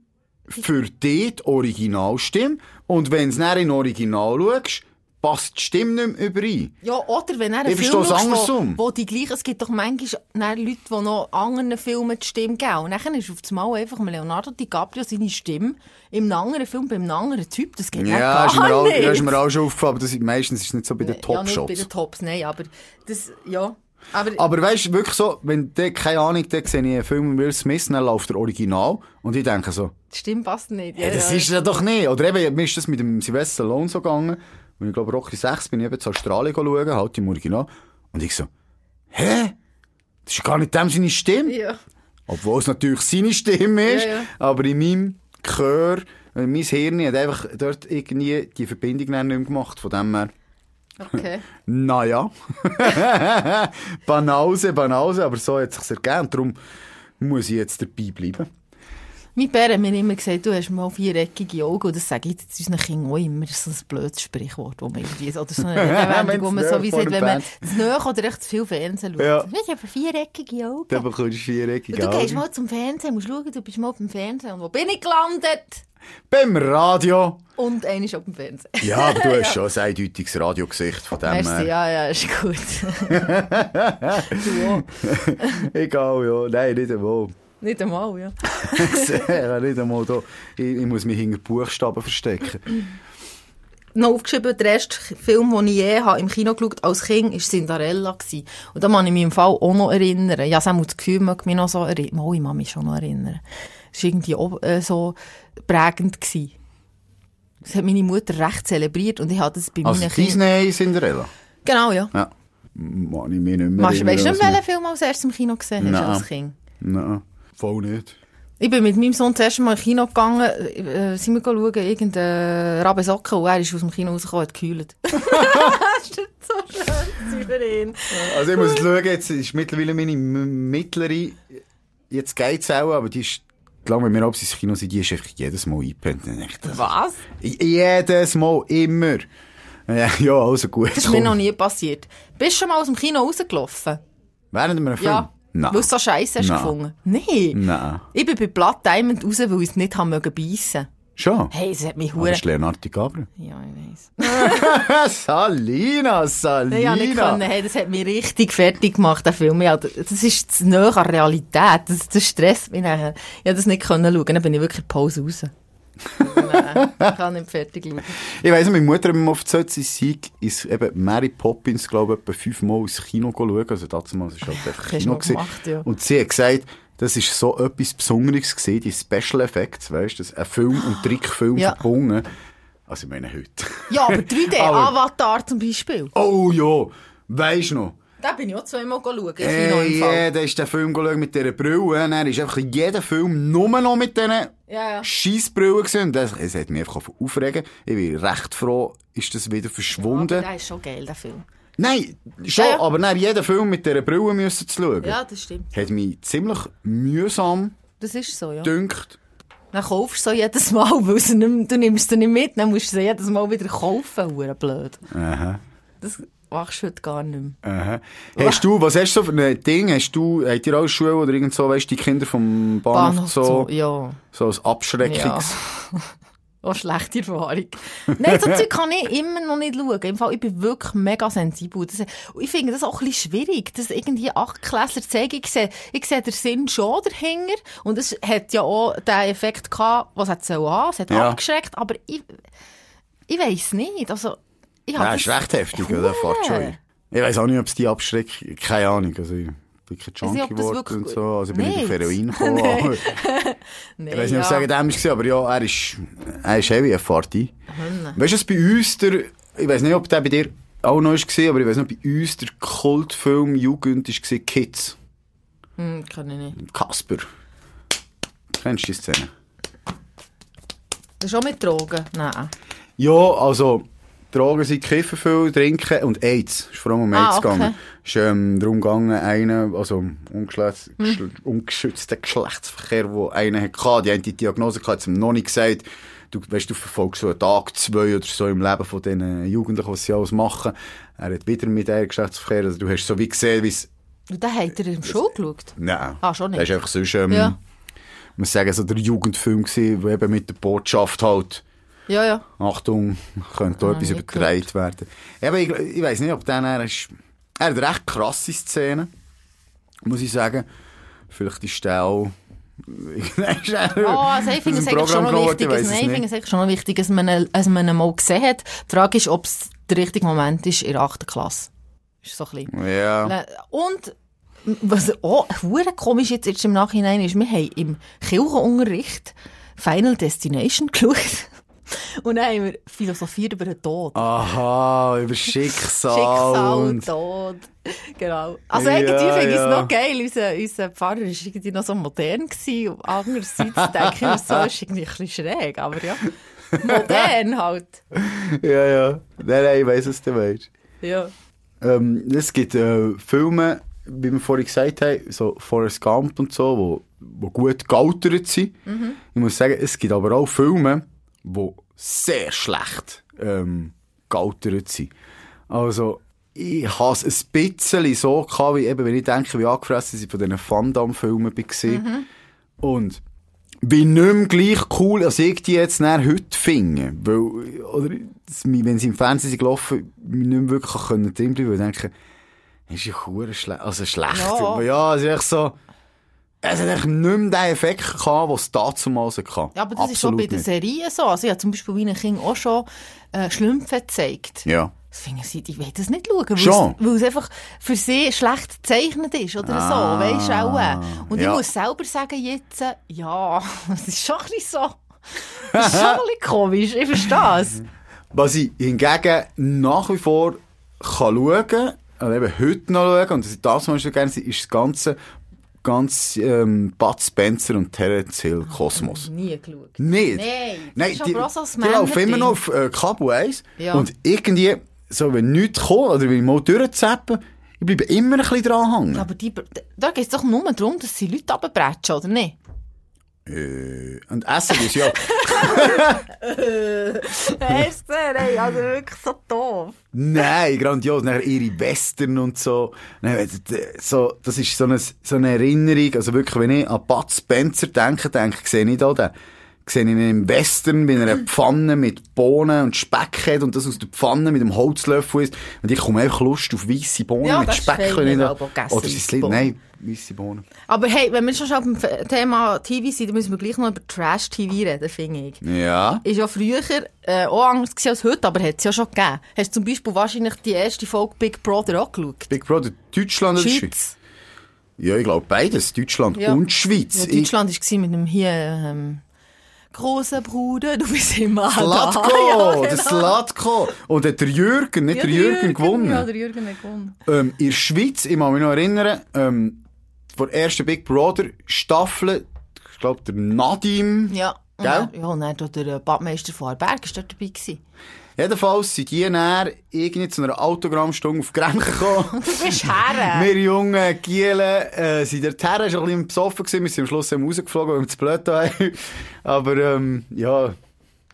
für dich die Originalstimme. Und wenn du es dann in Original schaust, passt die Stimme nicht mehr überein. Ja, oder wenn er einen Ich Film schaust, wo, wo die gleichen, es gibt doch manchmal Leute, die noch anderen Filmen die Stimme geben. Und dann ist auf einmal einfach Leonardo DiCaprio seine Stimme im anderen Film, beim anderen Typ, das geht Ja, nicht ist mir, auch, nicht. ja, ist mir auch schon aufgefallen, aber das, ist- meistens ist es nicht so bei den ja, nicht bei den Tops, nein, aber das, ja. Aber, Aber weißt du, wirklich so, wenn der, keine Ahnung, der sehe ich einen Film mit Will Smith, dann läuft der Original und ich denke so, die Stimme passt nicht. ja, das ist ja doch nicht. Oder eben, mir ist das mit dem Sylvester Stallone so gegangen, und ich glaube, Rocky 6 bin ich eben zu Australien schauen, halt im Original, und ich so, hä? Das ist gar nicht dem seine Stimme. Ja. Obwohl es natürlich seine Stimme ist, Ja, ja. aber in meinem Gehör, äh, mein Hirn hat einfach dort irgendwie die Verbindung nicht mehr gemacht, von dem her. Okay. Naja. Banause, Banause, aber so hat es sich ergeben. Darum muss ich jetzt dabei bleiben. Mein Bär hat mir immer gesagt, du hast mal viereckige Augen. Und das sage ich jetzt unseren Kindern auch immer. Das ist so ein blödes Sprichwort, wo man irgendwie, oder so eine Redewendung, wo man so wie sagt, wenn man zu nahe oder echt zu viel Fernsehen schaut. Ja. Ich habe viereckige Augen. Dann bekommst du viereckige Und du gehst Augen. mal zum Fernsehen, musst schauen, du bist mal beim Fernsehen. Und wo bin ich gelandet? Beim Radio. Und einer ist auf dem Fernsehen. Ja, aber du hast schon ein eindeutiges Radiogesicht von dem Merci, ja, ja, ist gut. du. Egal, ja. Nein, nicht einmal. Nicht einmal, ja. ja, nicht einmal da. Ich, ich muss mich hinter Buchstaben verstecken. noch aufgeschrieben, der erste Film, den ich je habe im Kino geschaut als Kind, war Cinderella. Gewesen. Und da kann ich mich im Fall auch noch erinnern. Ja, das Gefühl, mag mich noch so erinnern. Mal, ich kann mich schon noch erinnern. Das war irgendwie auch, äh, so prägend. Gewesen. Das hat meine Mutter recht zelebriert und ich hatte das bei Also meinen Kindern... Disney Cinderella. Genau, ja. Ja. Mann, ich mich nicht mehr Weißt du nicht, welchen Film als erstes im Kino gesehen hast Nein. als Kind? Nein, voll nicht. Ich bin mit meinem Sohn das erste Mal ins Kino gegangen, äh, sind wir schauen, irgendein Rabe Socken, und er ist aus dem Kino rausgekommen, hat gekühlt. das ist so schön für ihn. Also ich muss schauen, jetzt ist mittlerweile meine mittlere jetzt geht's auch, aber die ist, lange wenn wir abends ins Kino sind, die ist einfach jedes Mal eingepennt. Was? Jedes Mal, immer. Ja, also gut. Das ist mir noch nie passiert. Bist du schon mal aus dem Kino rausgelaufen? Während einem Film? Ja. Nein. Weil du so scheiße hast Nein. gefunden? Nein. Nein. Ich bin bei Blood Diamond raus, weil ich es nicht haben mögen beißen. Schon? Hey, es hat mich Aber hure. das ist Leonardo DiCaprio. Ja, ich weiss. Salina, Salina. Ich nicht können. Hey, das hat mich richtig fertig gemacht, der Film. Ja, das ist zu nahe an Realität. Das, das stresst mich nachher. Ich konnte das nicht können schauen. Dann bin ich wirklich Pause raus. Nein, ich kann nicht fertig schauen. Ich weiss, meine Mutter hat mir mal erzählt, sie sei ist eben Mary Poppins, glaube ich, etwa fünfmal ins Kino schauen. Also damals war es halt einfach Kino. gemacht, ja. Und sie hat gesagt, das ist so etwas Besonderes gewesen, die Special Effects, weißt du, ein Film- und Trickfilm Ja. verbunden. Also ich meine heute. Ja, aber 3D, Aber- Avatar zum Beispiel. Oh ja, weisst du noch? Da bin ich auch zweimal schauen, Hey, ja, da ist der Film geschaut mit dieser Brille. Dann ist einfach jeder Film nur noch mit diesen Ja, ja. Scheissbrillen Das, es hat mich einfach aufregen. Ich bin recht froh, ist das wieder Aber verschwunden. der ist schon geil, der Film. Nein, schon, Ja, ja. aber dann jeden Film mit dieser Brille müssen zu schauen. Ja, das stimmt. Hat mich ziemlich mühsam Das ist so, ja. gedünkt. Dann kaufst du so jedes Mal, weil sie nicht, du nimmst sie nicht mit, dann musst du sie jedes Mal wieder kaufen, hure blöd. Aha. Das machst du heute gar nicht mehr. Aha. Hast du, was hast du so für ein Ding? Hast du, habt ihr alle Schule oder irgend so, weißt du, die Kinder vom Bahnhof, Bahnhof so, so, ja. so als Abschreckungs... Auch schlechte Erfahrung. Nein, so Zeug kann ich immer noch nicht schauen. Im Fall, ich bin wirklich mega sensibel. Das, ich finde das auch ein bisschen schwierig, dass irgendwie Achtklässler zeigen. Ich sehe, ich sehe den Sinn schon dahinter. Und es hat ja auch den Effekt gehabt, was es soll haben. Es hat Ja. abgeschreckt. Aber ich, ich weiss nicht. Also, ich hab ist recht heftig, oder? Hure. Ich weiss auch nicht, ob es die abschreckt. Keine Ahnung. Also, ich bin kein Junkie geworden und so. Also, ich bin nicht auf? Heroin gekommen. Nee, Ich weiss nicht, ob es wegen dem war, aber ja, er ist, er ist heavy, er fährt ein. Weißt du, was bei uns der, ich weiss nicht, ob der bei dir auch noch war, aber ich weiss noch, bei uns der Kultfilm Jugend war Kids. Hm, kann ich nicht. Kasper. Kennst du die Szene? Das ist auch mit Drogen? Nein. Ja, also, Drogen sind kiffen viel, trinken und AIDS. Ist vor allem um Ah, AIDS okay. gegangen. Ist ähm, darum gegangen, einen, also ungeschützt, Hm. ungeschützten Geschlechtsverkehr, wo einer hatte, die haben die Diagnose gehabt, hat ihm noch nicht gesagt, du, weißt, du verfolgst so einen Tag, zwei oder so im Leben von diesen Jugendlichen, was sie alles machen. Er hat wieder mit einem Geschlechtsverkehr, also du hast so wie gesehen, wie es, Und dann hat er im Show geschaut? nein. Ah, schon nicht. Das ist einfach sonst, ähm, Ja. muss sagen, so der Jugendfilm gewesen, der eben mit der Botschaft halt, Ja, ja. Achtung, könnte da Ah, etwas übertragen werden. Eben, ich, ich weiss nicht, ob der er ist, er hat recht krasse Szenen, muss ich sagen. Vielleicht ist der auch, Oh, also ich finde es eigentlich schon noch wichtig, dass, nein, ich finde es schon noch wichtig, man, dass man ihn mal gesehen hat. Die Frage ist, ob es der richtige Moment ist in der 8. Klasse. Ist so ein bisschen. Ja. Und, was auch hure komisch jetzt, jetzt im Nachhinein ist, wir haben im Kirchenunterricht Final Destination geschaut. Und dann haben wir philosophiert über den Tod. Aha, über Schicksal. Schicksal und Tod. Genau. Also Ja, irgendwie finde ich es ja. noch geil. Unser, unser Pfarrer war irgendwie noch so modern gewesen. Andererseits denke ich mir so, ist irgendwie ein bisschen schräg. Aber ja, modern halt. ja, ja. Nein, nein, ich weiss, was du meinst. Ja. Ähm, es gibt äh, Filme, wie wir vorhin gesagt haben, so Forrest Gump und so, wo, wo gut gealtert sind. Ich muss sagen, es gibt aber auch Filme, die sehr schlecht ähm, gealtert sind. Also, ich habe es ein bisschen so gehabt, wie eben, wenn ich denke, wie angefressen sie von diesen Van Damme-Filmen war. Und wie nicht mehr gleich cool, als ich die jetzt nachher heute finde. Weil, oder, wenn sie im Fernsehen sind gelaufen, mich nicht mehr wirklich können drin bleiben, weil ich denke, ist ja schlecht, also schlecht. Ja. Aber ja, es ist echt so, es hat echt nicht mehr den Effekt gehabt, was es damals hatte. ja, aber das ist schon Absolut bei den. Serien so. Also ich habe zum Beispiel meinen Kindern auch schon äh, Schlümpfe gezeigt. Ja. Das finden sie, die wollen das nicht schauen, weil Schon? es, weil es einfach für sie schlecht gezeichnet ist oder Ah, so, weisst du auch. Und ja. ich muss selber sagen jetzt, äh, ja, es ist schon ein bisschen so, das ist schon ein bisschen komisch, ich verstehe es. Was ich hingegen nach wie vor kann schauen, also eben heute noch schauen, und das ich das mal schon gerne sehe, ist das ganze, ganz, ähm, Bud Spencer und Terence Hill Kosmos. Nie geschaut. Nicht? Nein, Nein, die, die laufen immer noch auf äh, Kabel 1. Ja. Und irgendwie, so wenn nichts kommt, oder wenn ich mal durchzappen, Ich bleibe immer ein bisschen dran hängen. Aber die, da geht es doch nur darum, dass sie Leute runterbretschen, oder nicht? Äh, und essen ist ja... ey, also wirklich so doof. Nein, grandios. Nachher ihre Western und so. Nein, so das ist so eine, so eine Erinnerung. Also wirklich, wenn ich an Bud Spencer denke, denke ich, sehe ich da den, sehe ich ihn im Western bei einer Pfanne mit Bohnen und Speck hat und das aus der Pfanne mit dem Holzlöffel ist. Und ich komme einfach Lust auf weisse Bohnen Ja, mit Speck. ich da- Oder ist es? Bohnen. Nein, weisse Bohnen. Aber hey, wenn wir schon schon beim Thema TV sind, dann müssen wir gleich noch über Trash-TV reden, finde ich. Ja. Ist ja früher äh, auch anders als heute, aber hat es ja schon gegeben. Hast du zum Beispiel wahrscheinlich die erste Folge Big Brother auch geschaut? Big Brother, Deutschland oder Schweiz? Ja, ich glaube beides. Deutschland Ja. und Schweiz. Ja, Deutschland war mit dem hier, ähm, großer Bruder, du bist immer Ich, da. Slatko, Ja, der genau. Slatko. Und hat der Jürgen, nicht Ja, der Jürgen, gewonnen. Ja, der Jürgen hat gewonnen. ähm, in der Schweiz, ich kann mich noch erinnern, ähm, vor der ersten Big Brother Staffel, ich glaube, der Nadim. Ja. Gell? ja, und dann der äh, Badmeister von Arberg ist dort dabei gewesen. Jedenfalls sind die dann irgendwie zu einer Autogrammstunde auf Grenchen gekommen. Du bist her. Wir jungen Gielen äh, sind dort her, schon ein bisschen besoffen gewesen. Wir sind am Schluss rausgeflogen, weil wir zu blöd waren. Aber ähm, ja,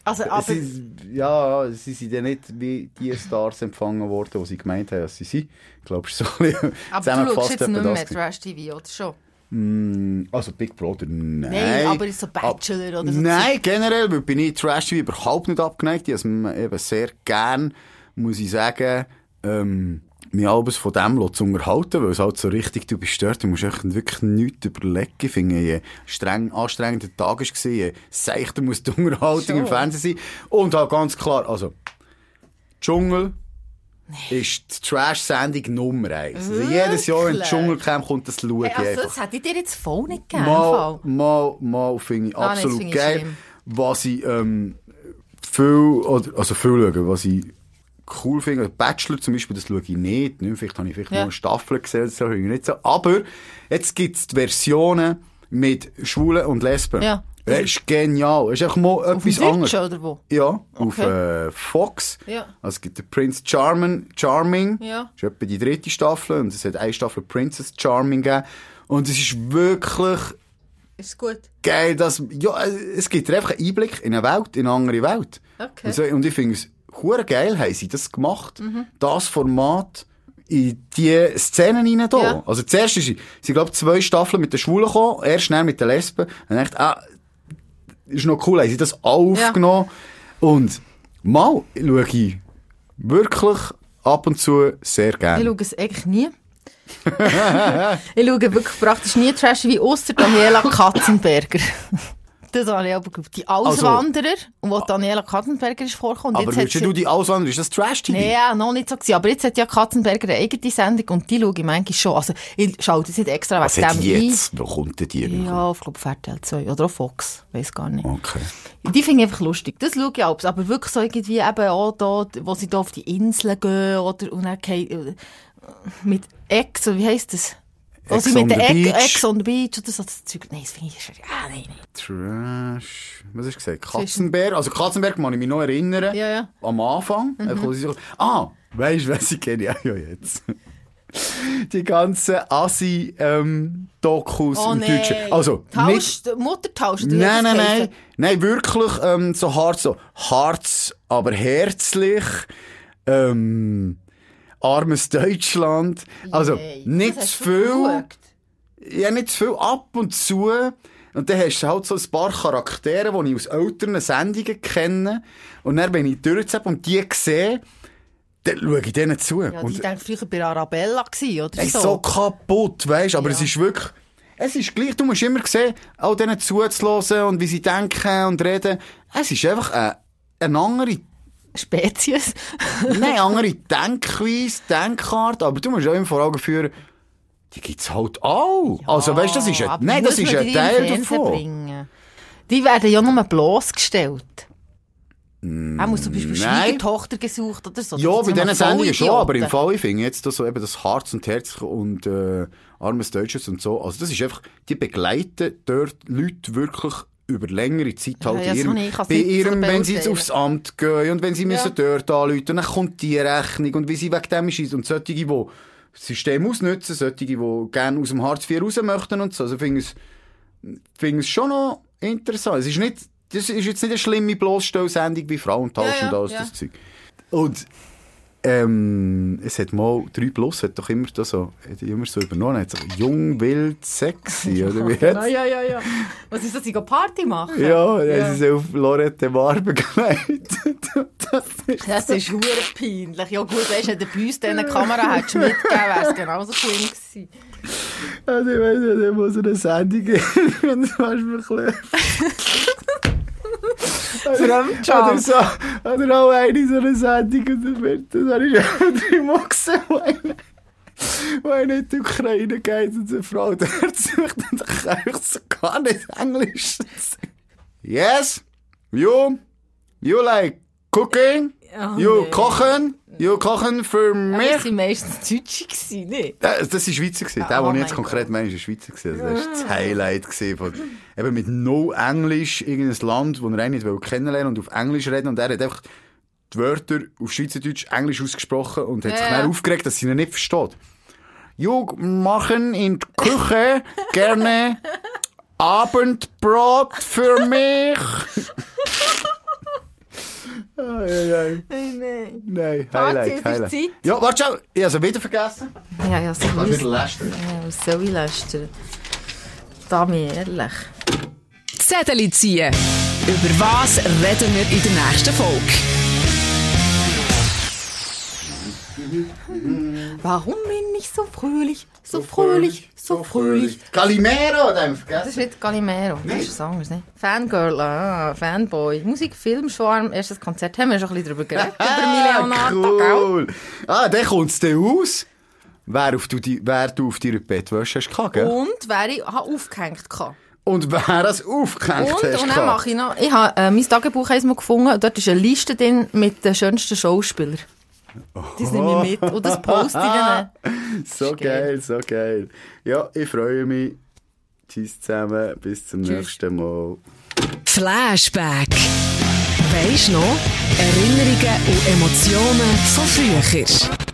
Also, aber, sie, ja, sie sind ja nicht wie die Stars empfangen worden, die sie gemeint haben, dass sie sind. Ich glaube, es ist so ein bisschen aber du zusammengefasst schaust jetzt nicht mehr. Trash-TV, oder schon? Also Big Brother, nein. Nein, aber so Bachelor oder so. Nein, generell bin ich Trash TV überhaupt nicht abgeneigt. Ich habe eben sehr gern, muss ich sagen, ähm, mich alles von dem zu unterhalten, weil es halt so richtig, du bist dort, du musst echt wirklich nichts überlegen. Ich finde, je streng, anstrengender Tag war, je seichter muss die Unterhaltung im Schon. Fernsehen sein. Und halt ganz klar, also, Dschungel ist die Trash-Sendung Nummer eins. Also jedes Jahr, Wirklich? Dschungelcamp kommt, das schaue ich Hey, also, einfach. das hätte ich dir jetzt voll nicht gegeben. Mal, im mal, mal finde ich Ah, nein, absolut finde ich geil. schlimm. Was ich ähm, viel, also viel schaue, was ich cool finde, also Bachelor zum Beispiel, das schaue ich nicht. nicht vielleicht habe ich vielleicht Ja. nur eine Staffel gesehen, das höre ich nicht so. Aber jetzt gibt es die Versionen mit Schwulen und Lesben. Ja. Das ist genial. Das ist einfach mal Auf etwas anderes. Oder wo? Ja, auf Okay. äh, Fox. Ja. Also es gibt den Prince Charming, Charming. Ja. Das ist etwa die dritte Staffel. Und es hat eine Staffel Princess Charming gegeben. Und es ist wirklich Ist gut. geil, dass, ja, äh, es gibt einfach einen Einblick in eine Welt, in eine andere Welt. Okay. Und, so, und ich finde es hure geil, haben sie das gemacht. Das Format in die Szenen rein da. Ja. Also zuerst ist, sie, sie glaube zwei Staffeln mit den Schwulen gekommen, erst schnell mit den Lesben. Und dachte, ah, ist noch cool, haben sie das aufgenommen. Und mal schaue ich wirklich ab und zu sehr Ich gerne. schaue es eigentlich nie. ich schaue wirklich praktisch nie Trash wie ausser Daniela Katzenberger. Das habe ich aber geglaubt. Die Auswanderer, und wo Daniela Katzenberger ist vorgekommen. Aber jetzt willst sie- du die Auswanderer, ist das Trash-TV? Nee, ja, noch nicht so gewesen. Aber jetzt hat ja Katzenberger eine eigene Sendung und die schaue ich manchmal schon. Also, ich schaue das nicht extra Was wegen dem die ein. jetzt? Wo kommt denn die? Ja, ich glaube, RTL 2 oder auch Fox. Weiß gar nicht. Okay. Die finde ich einfach lustig. Das schaue ich auch. Aber wirklich so irgendwie eben auch da, wo sie da auf die Inseln gehen oder, und dann äh, mit Ex, wie heisst das? Ex sie mit der Ex, on the Beach oder so, das Zeug. Nein, das finde ich, ah, nein, nein. Trash. Was hast du gesagt? Katzenberg? Also Katzenberg kann ich mich noch erinnern. Ja, ja. Am Anfang. So- Ah, weißt du, was ich kenne? Ja, ja, jetzt. Die ganzen Assi-Dokus Oh im nein. Deutschen. Also, nicht, Tausch, Mutter tauscht. oder nein, nein, nein. Nein, wirklich ähm, so hart, so Harz, aber herzlich. Ähm, armes Deutschland. Also, Yay. nicht zu viel. ja, nicht zu viel ab und zu. Und dann hast du halt so ein paar Charaktere, die ich aus älteren Sendungen kenne. Und dann, wenn ich durchzappe und die sehe, dann schaue ich denen zu. Ja, die und waren früher bei Arabella gewesen, oder es ist so. so kaputt, weißt du? Aber Ja. es ist wirklich, es ist gleich, du musst immer sehen, auch denen zuzuhören und wie sie denken und reden. Es ist einfach eine, eine andere Spezies. Nein, andere Denkweise, Denkart, aber du musst auch immer vor Augen führen, die gibt's halt auch. also, weißt du, das ist ein, nein, das ist ein die Teil davon. Bringen. Die werden ja nur bloßgestellt. Mm, auch muss zum Beispiel. Schwiegertochter gesucht oder so. Ja, bei sind diesen Sendungen schon, aber im Fall, ich finde jetzt das so eben das Harz und Herz und äh, armes Deutsches und so, also das ist einfach, die begleiten dort Leute wirklich über längere Zeit halt ja, ihrem, ich- ich bei ihrem, wenn sie jetzt aufs Amt gehen und wenn sie müssen dort anrufen und dann kommt die Rechnung und wie sie wegen dem ist und solche, die das System ausnutzen, solche, die gerne aus dem Hartz IV raus möchten und so. Also, ich finde es, finde es schon noch interessant. Es ist nicht, das ist jetzt nicht eine schlimme Bloßstellsendung wie Frauentausch Ja, ja, und alles ja. das Zeug. Und, ähm, es hat mal 3 Plus, hat doch immer so, hat immer so übernommen, hat so jung, wild, sexy, oder wie Ja, hat's? ja, ja, ja. Was ist das, sie Party machen? Ja, ja. Ja. sie ist auf Lorette Mar begleitet. das ist Das ist hure peinlich. Ja gut, weißt du, wenn du bei uns diese Kamera hättest mitgegeben, wäre es genauso schlimm gewesen. Also ich weiss nicht, wo so eine Sendung ist. Und das machst du ein Fremdscham. Oder so, oder auch eine so eine Sendung. Und wird, das habe ich schon dreimal gesehen, wo wo einer in die Ukraine geht und eine Frau dort sucht und dann kann ich so gar nicht Englisch. Yes, you, you like cooking, Oh, you nee. kochen, you kochen für mich. es waren meistens Deutsche, gewesen, nicht? Das, das war Schweizer. Gewesen. Ah, Der, oh den ich jetzt konkret meine, ist Schweizer. Gewesen. Also, das war das Highlight von, eben mit no Englisch, irgendein Land, das er eigentlich nicht kennenlernen und auf Englisch reden. Und er hat einfach die Wörter auf Schweizerdeutsch Englisch ausgesprochen und hat Ja, sich dann aufgeregt, dass sie ihn nicht versteht. You machen in der Küche gerne Abendbrot für mich. Ai, ai. Nein, nein. Nein, Warte, Highlight, Highlight. Zeit. Ja, warte schon. Ich habe es wieder vergessen. Ja, ja, so wieder lästern. Ja, was soll ich lästern? Da mir ehrlich. Zettel ziehen. Über was reden wir in der nächsten Folge? Warum bin ich so fröhlich, so fröhlich, so fröhlich? Calimero, den Das ist nicht Calimero, das ist was anderes, nicht? Fangirl, ah, Fanboy. Musik, Film, Schwarm, erstes Konzert. Haben wir schon ein bisschen drüber geredet, über Leonardo, cool. Ah, dann kommt es dann aus, wer, auf du, die, wer du auf deiner Bettwäsche hast gehabt? Und wer ich habe aufgehängt hatte. Und wer es aufgehängt Und, hast und dann mache ich noch, ich habe äh, mein Tagebuch einmal gefunden und dort ist eine Liste drin mit den schönsten Schauspielern. Das nehme ich mit und das poste ich dann. So geil. geil, so geil. Ja, ich freue mich. Tschüss zusammen, bis zum Tschüss. nächsten Mal. Flashback. Weisst noch? Erinnerungen und Emotionen von früher.